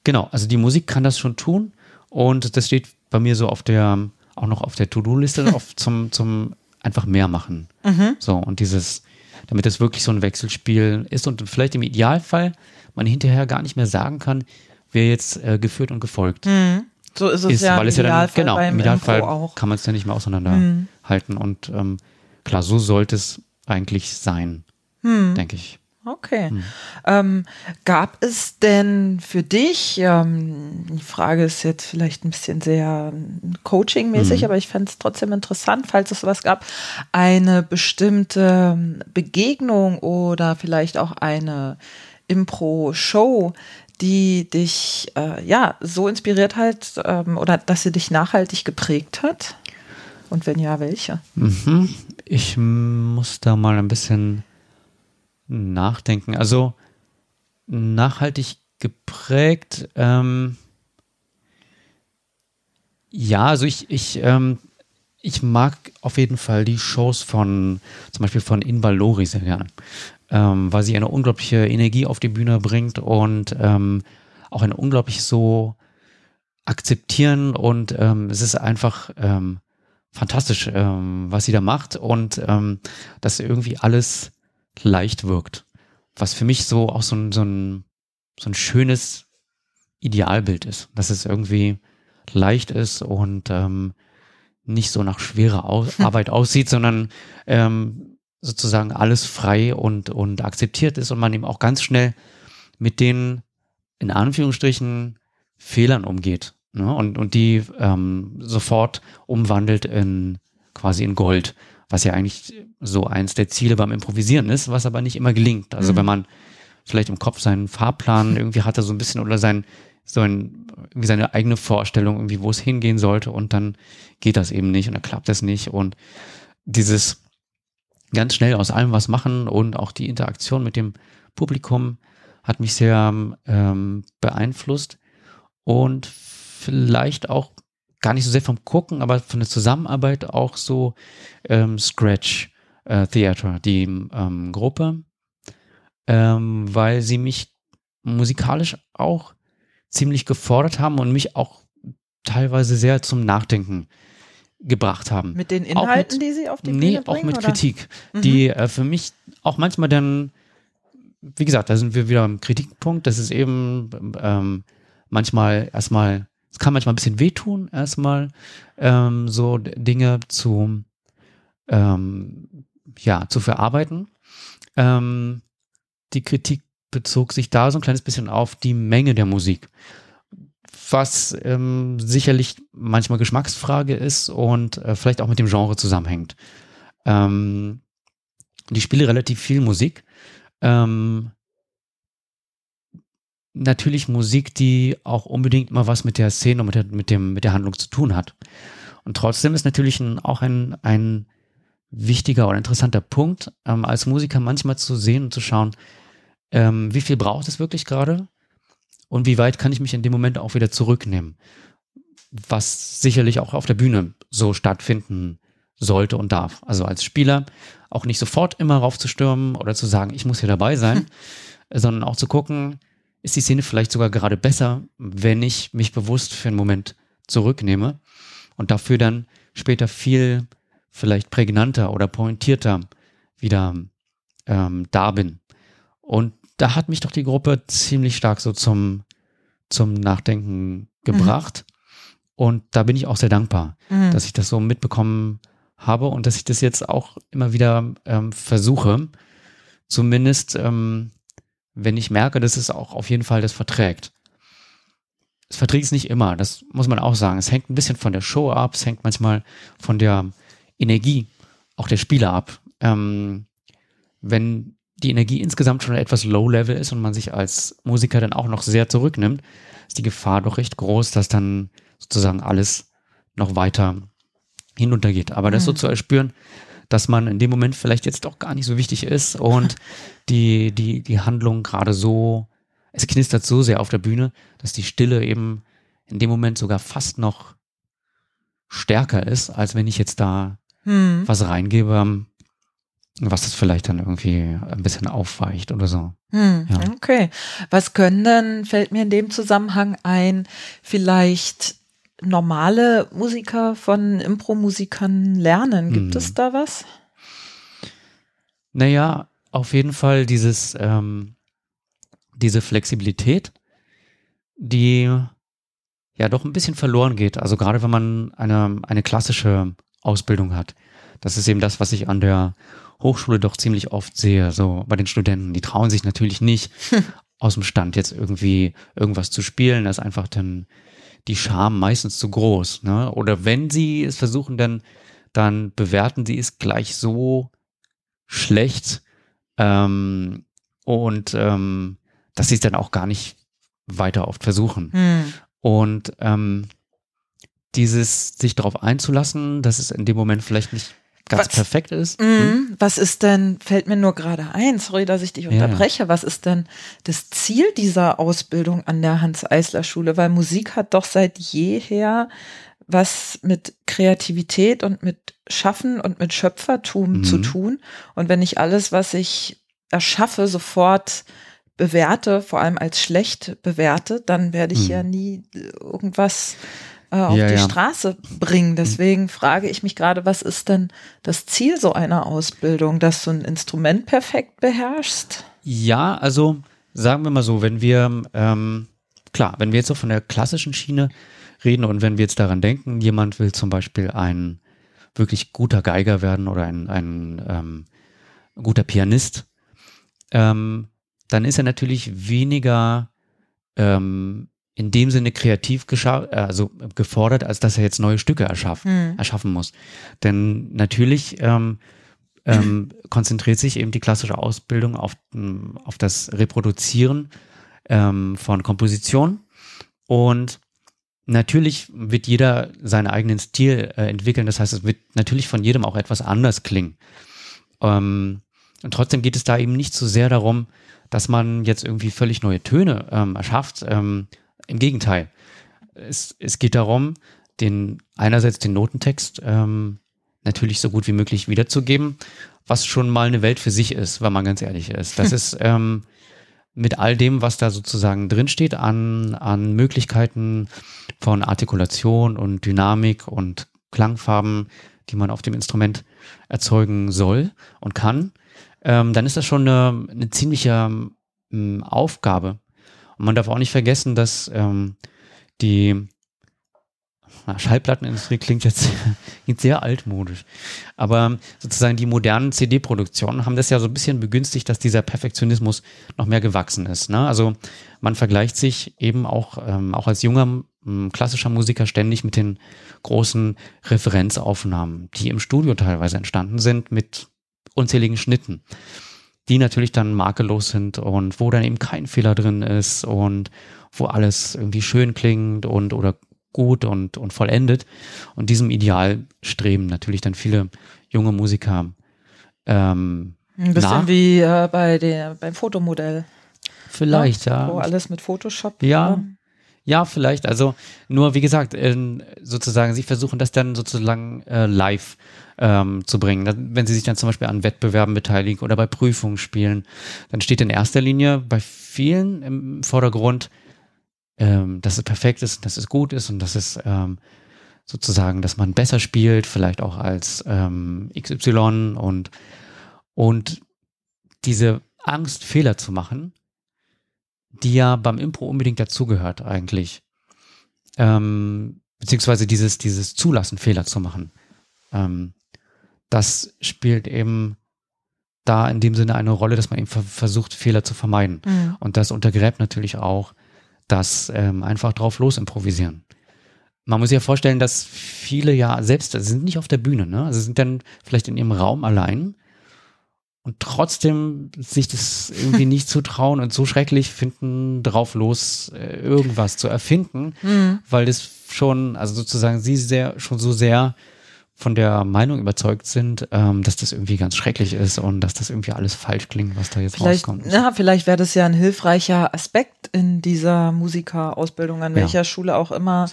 genau, also die Musik kann das schon tun und das steht bei mir so auf der, auch noch auf der To-Do-Liste zum, zum einfach mehr machen. Mhm. So, und dieses, damit das wirklich so ein Wechselspiel ist und vielleicht im Idealfall man hinterher gar nicht mehr sagen kann, wer jetzt äh, geführt und gefolgt. Mhm. So ist es ist, ja weil es ja dann, genau, im Idealfall auch. kann man es ja nicht mehr auseinanderhalten. Mhm. Und ähm, klar, so sollte es eigentlich sein hm. denke ich. Okay. Hm. Ähm, gab es denn für dich, ähm, die Frage ist jetzt vielleicht ein bisschen sehr coaching-mäßig, hm. aber ich fände es trotzdem interessant, falls es sowas gab, eine bestimmte Begegnung oder vielleicht auch eine Impro-Show, die dich äh, ja so inspiriert hat ähm, oder dass sie dich nachhaltig geprägt hat? Und wenn ja, welche? Mhm. Ich muss da mal ein bisschen nachdenken. Also nachhaltig geprägt. Ähm, ja, also ich, ich, ähm, ich mag auf jeden Fall die Shows von, zum Beispiel von Inbal Lori sehr gerne, ähm, weil sie eine unglaubliche Energie auf die Bühne bringt und ähm, auch eine unglaublich so akzeptieren und ähm, es ist einfach ähm, fantastisch, was sie da macht und ähm, dass irgendwie alles leicht wirkt. Was für mich so auch so ein, so ein, so ein schönes Idealbild ist. Dass es irgendwie leicht ist und ähm, nicht so nach schwerer Au Arbeit aussieht, sondern ähm, sozusagen alles frei und, und akzeptiert ist und man eben auch ganz schnell mit den in Anführungsstrichen Fehlern umgeht ne? und, und die ähm, sofort umwandelt in quasi in Gold, was ja eigentlich so eins der Ziele beim Improvisieren ist, was aber nicht immer gelingt. Also mhm. wenn man vielleicht im Kopf seinen Fahrplan irgendwie hatte, so ein bisschen oder sein, so ein, irgendwie seine eigene Vorstellung, irgendwie, wo es hingehen sollte und dann geht das eben nicht und dann klappt es nicht und dieses ganz schnell aus allem was machen und auch die Interaktion mit dem Publikum hat mich sehr ähm, beeinflusst und vielleicht auch gar nicht so sehr vom Gucken, aber von der Zusammenarbeit auch so ähm, Scratch äh, Theater, die ähm, Gruppe, ähm, weil sie mich musikalisch auch ziemlich gefordert haben und mich auch teilweise sehr zum Nachdenken gebracht haben. Mit den Inhalten, mit, die sie auf die Bühne nee, bringen? Nee, auch mit oder? Kritik, mhm. die äh, für mich auch manchmal dann, wie gesagt, da sind wir wieder am Kritikpunkt, das ist eben ähm, manchmal erstmal, es kann manchmal ein bisschen wehtun, erstmal ähm, so Dinge zu, ähm, ja, zu verarbeiten. Ähm, die Kritik bezog sich da so ein kleines bisschen auf die Menge der Musik was ähm, sicherlich manchmal Geschmacksfrage ist und äh, vielleicht auch mit dem Genre zusammenhängt. Ähm, die spiele relativ viel Musik. Ähm, natürlich Musik, die auch unbedingt mal was mit der Szene und mit der, mit dem, mit der Handlung zu tun hat. Und trotzdem ist natürlich ein, auch ein, ein wichtiger oder interessanter Punkt, ähm, als Musiker manchmal zu sehen und zu schauen, ähm, wie viel braucht es wirklich gerade und wie weit kann ich mich in dem Moment auch wieder zurücknehmen. Was sicherlich auch auf der Bühne so stattfinden sollte und darf. Also als Spieler auch nicht sofort immer raufzustürmen oder zu sagen, ich muss hier dabei sein, sondern auch zu gucken, ist die Szene vielleicht sogar gerade besser, wenn ich mich bewusst für einen Moment zurücknehme und dafür dann später viel vielleicht prägnanter oder pointierter wieder ähm, da bin. Und da hat mich doch die Gruppe ziemlich stark so zum, zum Nachdenken gebracht. Mhm. Und da bin ich auch sehr dankbar, mhm. dass ich das so mitbekommen habe und dass ich das jetzt auch immer wieder ähm, versuche, zumindest ähm, wenn ich merke, dass es auch auf jeden Fall das verträgt. Es verträgt es nicht immer, das muss man auch sagen. Es hängt ein bisschen von der Show ab, es hängt manchmal von der Energie auch der Spieler ab. Ähm, wenn die Energie insgesamt schon etwas low-level ist und man sich als Musiker dann auch noch sehr zurücknimmt, ist die Gefahr doch recht groß, dass dann sozusagen alles noch weiter hinuntergeht. Aber mhm. das so mhm. zu erspüren, dass man in dem Moment vielleicht jetzt doch gar nicht so wichtig ist und die, die, die Handlung gerade so, es knistert so sehr auf der Bühne, dass die Stille eben in dem Moment sogar fast noch stärker ist, als wenn ich jetzt da hm. was reingebe, was das vielleicht dann irgendwie ein bisschen aufweicht oder so. Hm, ja. Okay. Was können denn, fällt mir in dem Zusammenhang ein, vielleicht normale Musiker von Impro-Musikern lernen? Gibt hm. es da was? Naja, auf jeden Fall dieses, ähm, diese Flexibilität, die ja doch ein bisschen verloren geht. Also gerade wenn man eine, eine klassische Ausbildung hat. Das ist eben das, was ich an der Hochschule doch ziemlich oft sehe, so bei den Studenten. Die trauen sich natürlich nicht aus dem Stand jetzt irgendwie irgendwas zu spielen. Da ist einfach dann die Scham meistens zu groß. Ne? Oder wenn sie es versuchen, dann, dann bewerten sie es gleich so schlecht ähm, und ähm, dass sie es dann auch gar nicht weiter oft versuchen. Hm. Und ähm, dieses sich darauf einzulassen, dass es in dem Moment vielleicht nicht ganz was, perfekt ist. Mh, hm? Was ist denn, fällt mir nur gerade ein, sorry, dass ich dich unterbreche, ja. was ist denn das Ziel dieser Ausbildung an der Hans-Eisler-Schule? Weil Musik hat doch seit jeher was mit Kreativität und mit Schaffen und mit Schöpfertum mhm. zu tun. Und wenn ich alles, was ich erschaffe, sofort bewerte, vor allem als schlecht bewerte, dann werde ich mhm. ja nie irgendwas äh, auf ja, die ja. Straße bringen. Deswegen frage ich mich gerade, was ist denn das Ziel so einer Ausbildung, dass du ein Instrument perfekt beherrschst? Ja, also sagen wir mal so, wenn wir, ähm, klar, wenn wir jetzt so von der klassischen Schiene reden. Und wenn wir jetzt daran denken, jemand will zum Beispiel ein wirklich guter Geiger werden oder ein, ein ähm, guter Pianist, ähm, dann ist er natürlich weniger ähm, in dem Sinne kreativ also gefordert, als dass er jetzt neue Stücke erschaffen, hm. erschaffen muss. Denn natürlich ähm, ähm, konzentriert sich eben die klassische Ausbildung auf, auf das Reproduzieren ähm, von Komposition und natürlich wird jeder seinen eigenen Stil äh, entwickeln. Das heißt, es wird natürlich von jedem auch etwas anders klingen. Ähm, und trotzdem geht es da eben nicht so sehr darum, dass man jetzt irgendwie völlig neue Töne ähm, erschafft. Ähm, Im Gegenteil. Es, es geht darum, den einerseits den Notentext ähm, natürlich so gut wie möglich wiederzugeben, was schon mal eine Welt für sich ist, wenn man ganz ehrlich ist. Das ist ähm, mit all dem, was da sozusagen drinsteht an, an Möglichkeiten von Artikulation und Dynamik und Klangfarben, die man auf dem Instrument erzeugen soll und kann, ähm, dann ist das schon eine, eine ziemliche ähm, Aufgabe. Und man darf auch nicht vergessen, dass ähm, die Schallplattenindustrie klingt jetzt, klingt sehr altmodisch. Aber sozusagen die modernen CD-Produktionen haben das ja so ein bisschen begünstigt, dass dieser Perfektionismus noch mehr gewachsen ist. Ne? Also man vergleicht sich eben auch, ähm, auch als junger ähm, klassischer Musiker ständig mit den großen Referenzaufnahmen, die im Studio teilweise entstanden sind mit unzähligen Schnitten die natürlich dann makellos sind und wo dann eben kein Fehler drin ist und wo alles irgendwie schön klingt und oder gut und, und vollendet. Und diesem Ideal streben natürlich dann viele junge Musiker ähm, Ein bisschen nach. wie äh, bei der, beim Fotomodell. Vielleicht, ja. Wo alles mit Photoshop. Ja. Ähm, ja, vielleicht. Also nur, wie gesagt, sozusagen, sie versuchen das dann sozusagen äh, live ähm, zu bringen. Wenn sie sich dann zum Beispiel an Wettbewerben beteiligen oder bei Prüfungen spielen, dann steht in erster Linie bei vielen im Vordergrund ähm, dass es perfekt ist, dass es gut ist und dass es ähm, sozusagen, dass man besser spielt, vielleicht auch als ähm, XY und, und diese Angst, Fehler zu machen, die ja beim Impro unbedingt dazugehört eigentlich. Ähm, beziehungsweise dieses, dieses Zulassen, Fehler zu machen. Ähm, das spielt eben da in dem Sinne eine Rolle, dass man eben versucht, Fehler zu vermeiden. Mhm. Und das untergräbt natürlich auch das ähm, einfach drauf los improvisieren. Man muss sich ja vorstellen, dass viele ja selbst sind nicht auf der Bühne, ne? Also sind dann vielleicht in ihrem Raum allein und trotzdem sich das irgendwie nicht zutrauen und so schrecklich finden, drauf los äh, irgendwas zu erfinden, mhm. weil das schon, also sozusagen sie sehr, schon so sehr von der Meinung überzeugt sind, ähm, dass das irgendwie ganz schrecklich ist und dass das irgendwie alles falsch klingt, was da jetzt vielleicht, rauskommt. Ja, vielleicht wäre das ja ein hilfreicher Aspekt in dieser Musikerausbildung, an ja. welcher Schule auch immer,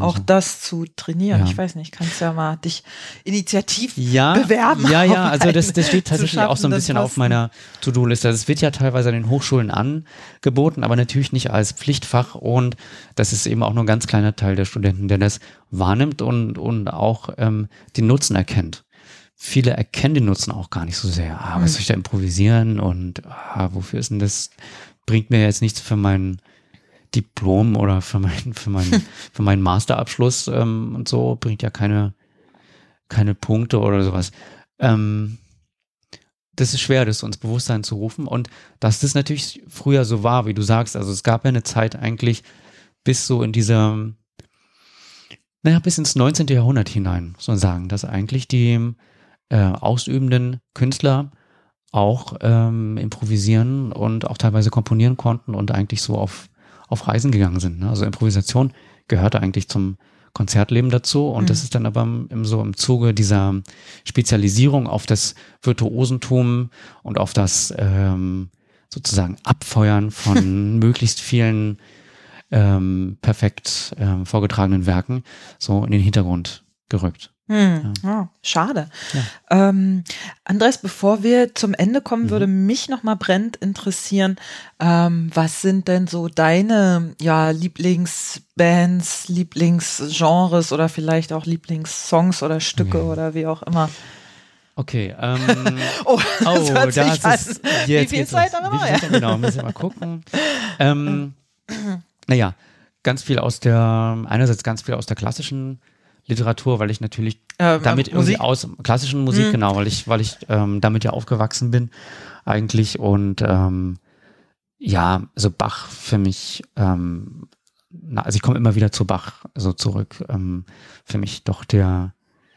auch das zu trainieren. Ja. Ich weiß nicht, kannst ja mal dich initiativ ja, bewerben. Ja, ja, also das, das steht tatsächlich auch so ein bisschen auf meiner To-Do-Liste. Es wird ja teilweise an den Hochschulen angeboten, aber natürlich nicht als Pflichtfach und das ist eben auch nur ein ganz kleiner Teil der Studenten, der das wahrnimmt und, und auch ähm, den Nutzen erkennt. Viele erkennen den Nutzen auch gar nicht so sehr. Ah, was soll ich da improvisieren und ah, wofür ist denn das? Bringt mir jetzt nichts für mein Diplom oder für, mein, für, mein, für meinen Masterabschluss ähm, und so, bringt ja keine, keine Punkte oder sowas. Ähm, das ist schwer, das uns Bewusstsein zu rufen. Und dass das natürlich früher so war, wie du sagst, also es gab ja eine Zeit eigentlich bis so in dieser naja, bis ins 19. Jahrhundert hinein, muss man sagen, dass eigentlich die äh, ausübenden Künstler auch ähm, improvisieren und auch teilweise komponieren konnten und eigentlich so auf, auf Reisen gegangen sind. Ne? Also Improvisation gehörte eigentlich zum Konzertleben dazu und mhm. das ist dann aber im, so im Zuge dieser Spezialisierung auf das Virtuosentum und auf das ähm, sozusagen Abfeuern von möglichst vielen ähm, perfekt ähm, vorgetragenen Werken so in den Hintergrund gerückt. Hm. Ja. Oh, schade. Ja. Ähm, Andres, bevor wir zum Ende kommen, mhm. würde mich noch mal brennend interessieren, ähm, was sind denn so deine ja, Lieblingsbands, Lieblingsgenres oder vielleicht auch Lieblingssongs oder Stücke okay. oder wie auch immer? Okay, ähm, oh, oh das ist jetzt Wie viel Zeit haben wir noch? Genau, müssen wir mal gucken. ähm, naja, ganz viel aus der, einerseits ganz viel aus der klassischen Literatur, weil ich natürlich ähm, damit irgendwie aus klassischen Musik, hm. genau, weil ich, weil ich ähm, damit ja aufgewachsen bin eigentlich und ähm, ja, also Bach für mich, ähm, na, also ich komme immer wieder zu Bach so zurück. Ähm, für mich doch der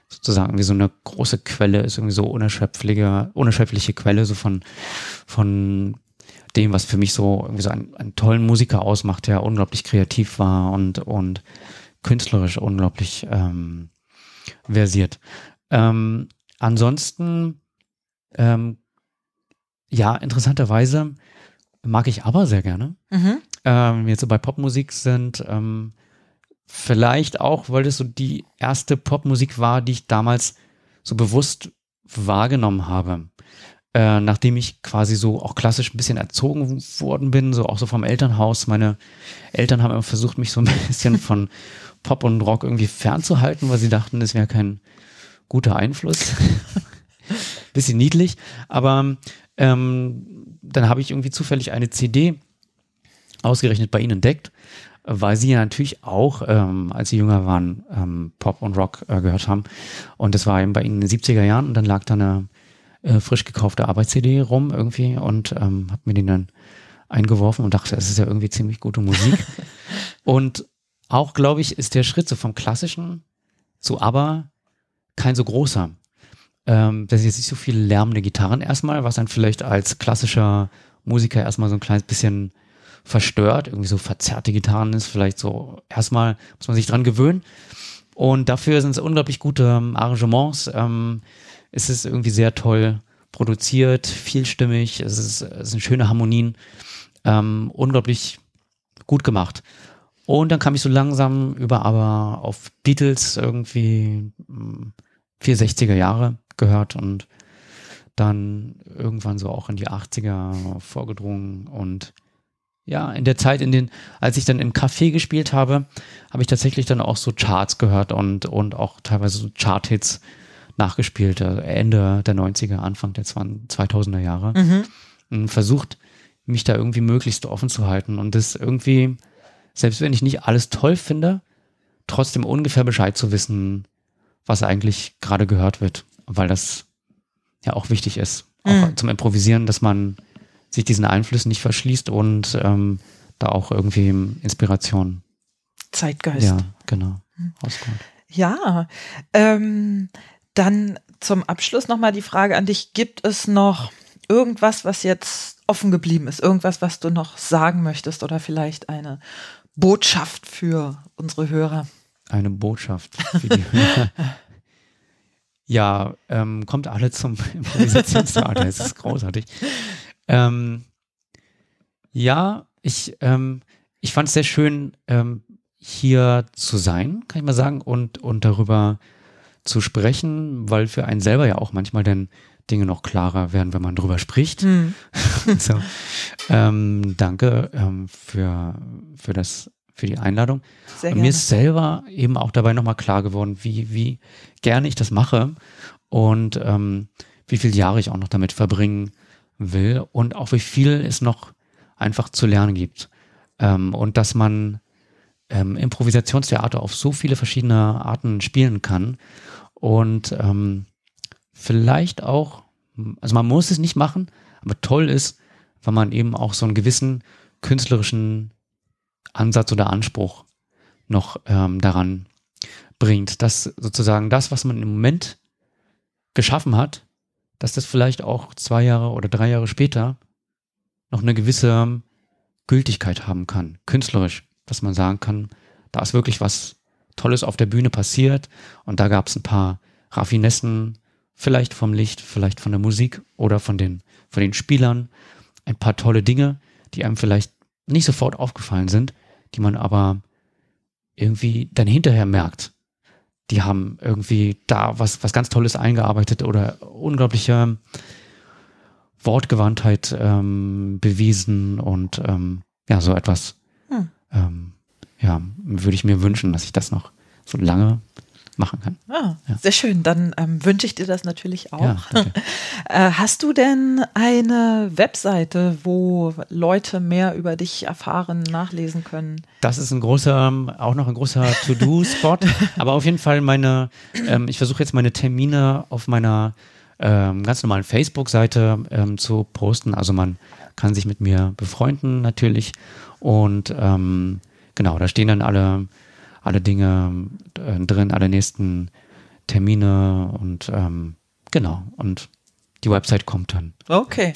sozusagen wie so eine große Quelle ist, irgendwie so unerschöpfliche, unerschöpfliche Quelle so von, von dem, was für mich so irgendwie so einen, einen tollen Musiker ausmacht, der unglaublich kreativ war und, und künstlerisch unglaublich ähm, versiert. Ähm, ansonsten, ähm, ja, interessanterweise mag ich aber sehr gerne. Mhm. Ähm, jetzt so bei Popmusik sind, ähm, vielleicht auch, weil das so die erste Popmusik war, die ich damals so bewusst wahrgenommen habe. Äh, nachdem ich quasi so auch klassisch ein bisschen erzogen worden bin, so auch so vom Elternhaus. Meine Eltern haben immer versucht, mich so ein bisschen von Pop und Rock irgendwie fernzuhalten, weil sie dachten, das wäre kein guter Einfluss. bisschen niedlich, aber ähm, dann habe ich irgendwie zufällig eine CD ausgerechnet bei ihnen entdeckt, weil sie ja natürlich auch, ähm, als sie jünger waren, ähm, Pop und Rock äh, gehört haben. Und das war eben bei ihnen in den 70er Jahren und dann lag da eine äh, frisch gekaufte Arbeits-CD rum irgendwie und ähm, habe mir den dann eingeworfen und dachte, es ist ja irgendwie ziemlich gute Musik. und auch, glaube ich, ist der Schritt so vom Klassischen zu aber kein so großer. Ähm, das ist jetzt nicht so viel lärmende Gitarren erstmal, was dann vielleicht als klassischer Musiker erstmal so ein kleines bisschen verstört, irgendwie so verzerrte Gitarren ist, vielleicht so erstmal muss man sich dran gewöhnen. Und dafür sind es unglaublich gute ähm, Arrangements. Ähm, es ist irgendwie sehr toll produziert, vielstimmig, es, ist, es sind schöne Harmonien, ähm, unglaublich gut gemacht. Und dann kam ich so langsam über aber auf Beatles irgendwie 460er hm, Jahre gehört und dann irgendwann so auch in die 80er vorgedrungen. Und ja, in der Zeit, in den, als ich dann im Café gespielt habe, habe ich tatsächlich dann auch so Charts gehört und, und auch teilweise so Chart-Hits nachgespielt, also Ende der 90er, Anfang der 2000er Jahre. Mhm. Und versucht, mich da irgendwie möglichst offen zu halten und das irgendwie, selbst wenn ich nicht alles toll finde, trotzdem ungefähr Bescheid zu wissen, was eigentlich gerade gehört wird, weil das ja auch wichtig ist, auch mhm. zum Improvisieren, dass man sich diesen Einflüssen nicht verschließt und ähm, da auch irgendwie Inspiration. Zeitgeist. Ja, genau. Mhm. Ja, ähm, dann zum Abschluss nochmal die Frage an dich. Gibt es noch irgendwas, was jetzt offen geblieben ist? Irgendwas, was du noch sagen möchtest oder vielleicht eine Botschaft für unsere Hörer? Eine Botschaft für die Hörer. ja, ähm, kommt alle zum Improvisationstheater. es ist großartig. Ähm, ja, ich, ähm, ich fand es sehr schön, ähm, hier zu sein, kann ich mal sagen, und, und darüber zu sprechen, weil für einen selber ja auch manchmal dann Dinge noch klarer werden, wenn man drüber spricht. Mhm. so, ähm, danke ähm, für, für das, für die Einladung. Sehr und mir ist selber eben auch dabei nochmal klar geworden, wie, wie gerne ich das mache und ähm, wie viele Jahre ich auch noch damit verbringen will und auch wie viel es noch einfach zu lernen gibt. Ähm, und dass man ähm, Improvisationstheater auf so viele verschiedene Arten spielen kann und ähm, vielleicht auch, also man muss es nicht machen, aber toll ist, wenn man eben auch so einen gewissen künstlerischen Ansatz oder Anspruch noch ähm, daran bringt, dass sozusagen das, was man im Moment geschaffen hat, dass das vielleicht auch zwei Jahre oder drei Jahre später noch eine gewisse Gültigkeit haben kann, künstlerisch, dass man sagen kann, da ist wirklich was Tolles auf der Bühne passiert und da gab es ein paar Raffinessen, vielleicht vom Licht, vielleicht von der Musik oder von den, von den Spielern, ein paar tolle Dinge, die einem vielleicht nicht sofort aufgefallen sind, die man aber irgendwie dann hinterher merkt, die haben irgendwie da was, was ganz Tolles eingearbeitet oder unglaubliche Wortgewandtheit ähm, bewiesen und ähm, ja, so etwas. Hm. Ähm, ja, würde ich mir wünschen, dass ich das noch so lange machen kann. Ah, ja. Sehr schön. Dann ähm, wünsche ich dir das natürlich auch. Ja, äh, hast du denn eine Webseite, wo Leute mehr über dich erfahren, nachlesen können? Das ist ein großer, auch noch ein großer To-Do-Spot. aber auf jeden Fall meine, ähm, ich versuche jetzt meine Termine auf meiner ähm, ganz normalen Facebook-Seite ähm, zu posten. Also man kann sich mit mir befreunden natürlich. Und ähm, genau, da stehen dann alle alle Dinge äh, drin, alle nächsten Termine und ähm, genau. Und die Website kommt dann. Okay.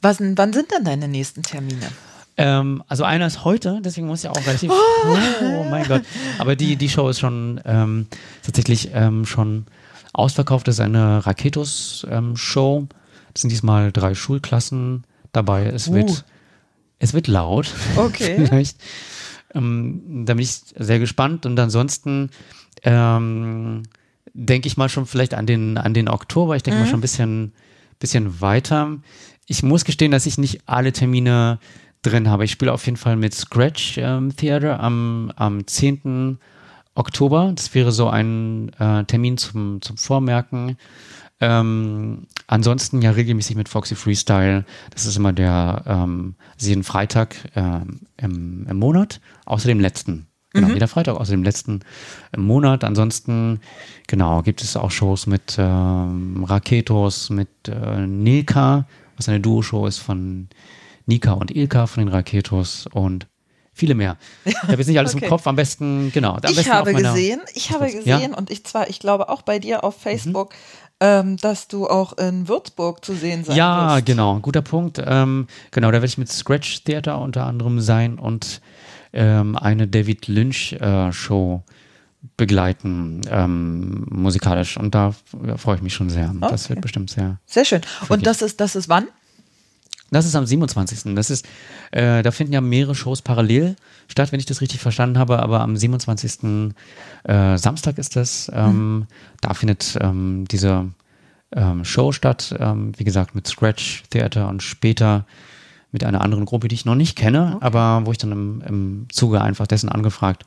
Was, wann sind denn deine nächsten Termine? Ähm, also einer ist heute, deswegen muss ich auch relativ. Oh, oh mein Gott. Aber die, die Show ist schon ähm, tatsächlich ähm, schon ausverkauft. Das ist eine Raketos-Show. Ähm, das sind diesmal drei Schulklassen dabei. Es uh. wird es wird laut. Okay. Vielleicht. Ähm, da bin ich sehr gespannt und ansonsten ähm, denke ich mal schon vielleicht an den, an den Oktober. Ich denke mhm. mal schon ein bisschen, bisschen weiter. Ich muss gestehen, dass ich nicht alle Termine drin habe. Ich spiele auf jeden Fall mit Scratch ähm, Theater am, am 10. Oktober. Das wäre so ein äh, Termin zum, zum Vormerken. Ähm, ansonsten ja regelmäßig mit Foxy Freestyle. Das ist immer der ähm, jeden Freitag äh, im, im Monat, außer dem letzten. Genau, mhm. jeder Freitag außer dem letzten im Monat. Ansonsten, genau, gibt es auch Shows mit ähm, Raketos, mit äh, Nilka, was eine Duo-Show ist von Nika und Ilka von den Raketos und viele mehr. Ich habe jetzt nicht alles okay. im Kopf, am besten, genau. Am ich besten habe gesehen, ich habe gesehen ja? und ich zwar, ich glaube auch bei dir auf Facebook, mhm ähm, dass du auch in Würzburg zu sehen sein ja, wirst. genau, guter Punkt. Ähm, genau, da werde ich mit Scratch Theater unter anderem sein und ähm, eine David Lynch äh, Show begleiten, ähm, musikalisch. Und da freue ich mich schon sehr. Okay. Das wird bestimmt sehr. Sehr schön. Und das ist, das ist wann? Das ist am 27. Das ist, äh, da finden ja mehrere Shows parallel statt, wenn ich das richtig verstanden habe, aber am 27. Äh, Samstag ist das. Ähm, mhm. Da findet ähm, diese ähm, Show statt, ähm, wie gesagt, mit Scratch Theater und später mit einer anderen Gruppe, die ich noch nicht kenne, okay. aber wo ich dann im, im Zuge einfach dessen angefragt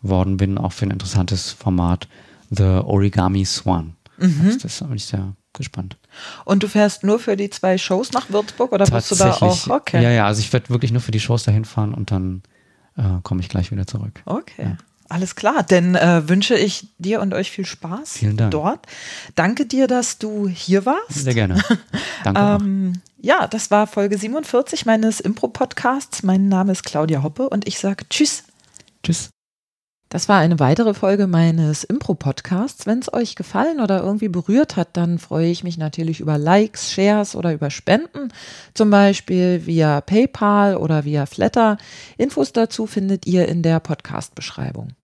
worden bin, auch für ein interessantes Format, The Origami Swan. Mhm. Das, das bin ich sehr gespannt. Und du fährst nur für die zwei Shows nach Würzburg oder bist du da auch? Okay. Ja, ja, also ich werde wirklich nur für die Shows dahin fahren und dann äh, komme ich gleich wieder zurück. Okay. Ja. Alles klar, dann äh, wünsche ich dir und euch viel Spaß Vielen Dank. dort. Danke dir, dass du hier warst. Sehr gerne. Danke. ähm, ja, das war Folge 47 meines Impro-Podcasts. Mein Name ist Claudia Hoppe und ich sage Tschüss. Tschüss. Das war eine weitere Folge meines Impro-Podcasts. Wenn es euch gefallen oder irgendwie berührt hat, dann freue ich mich natürlich über Likes, Shares oder über Spenden, zum Beispiel via PayPal oder via Flatter. Infos dazu findet ihr in der Podcast-Beschreibung.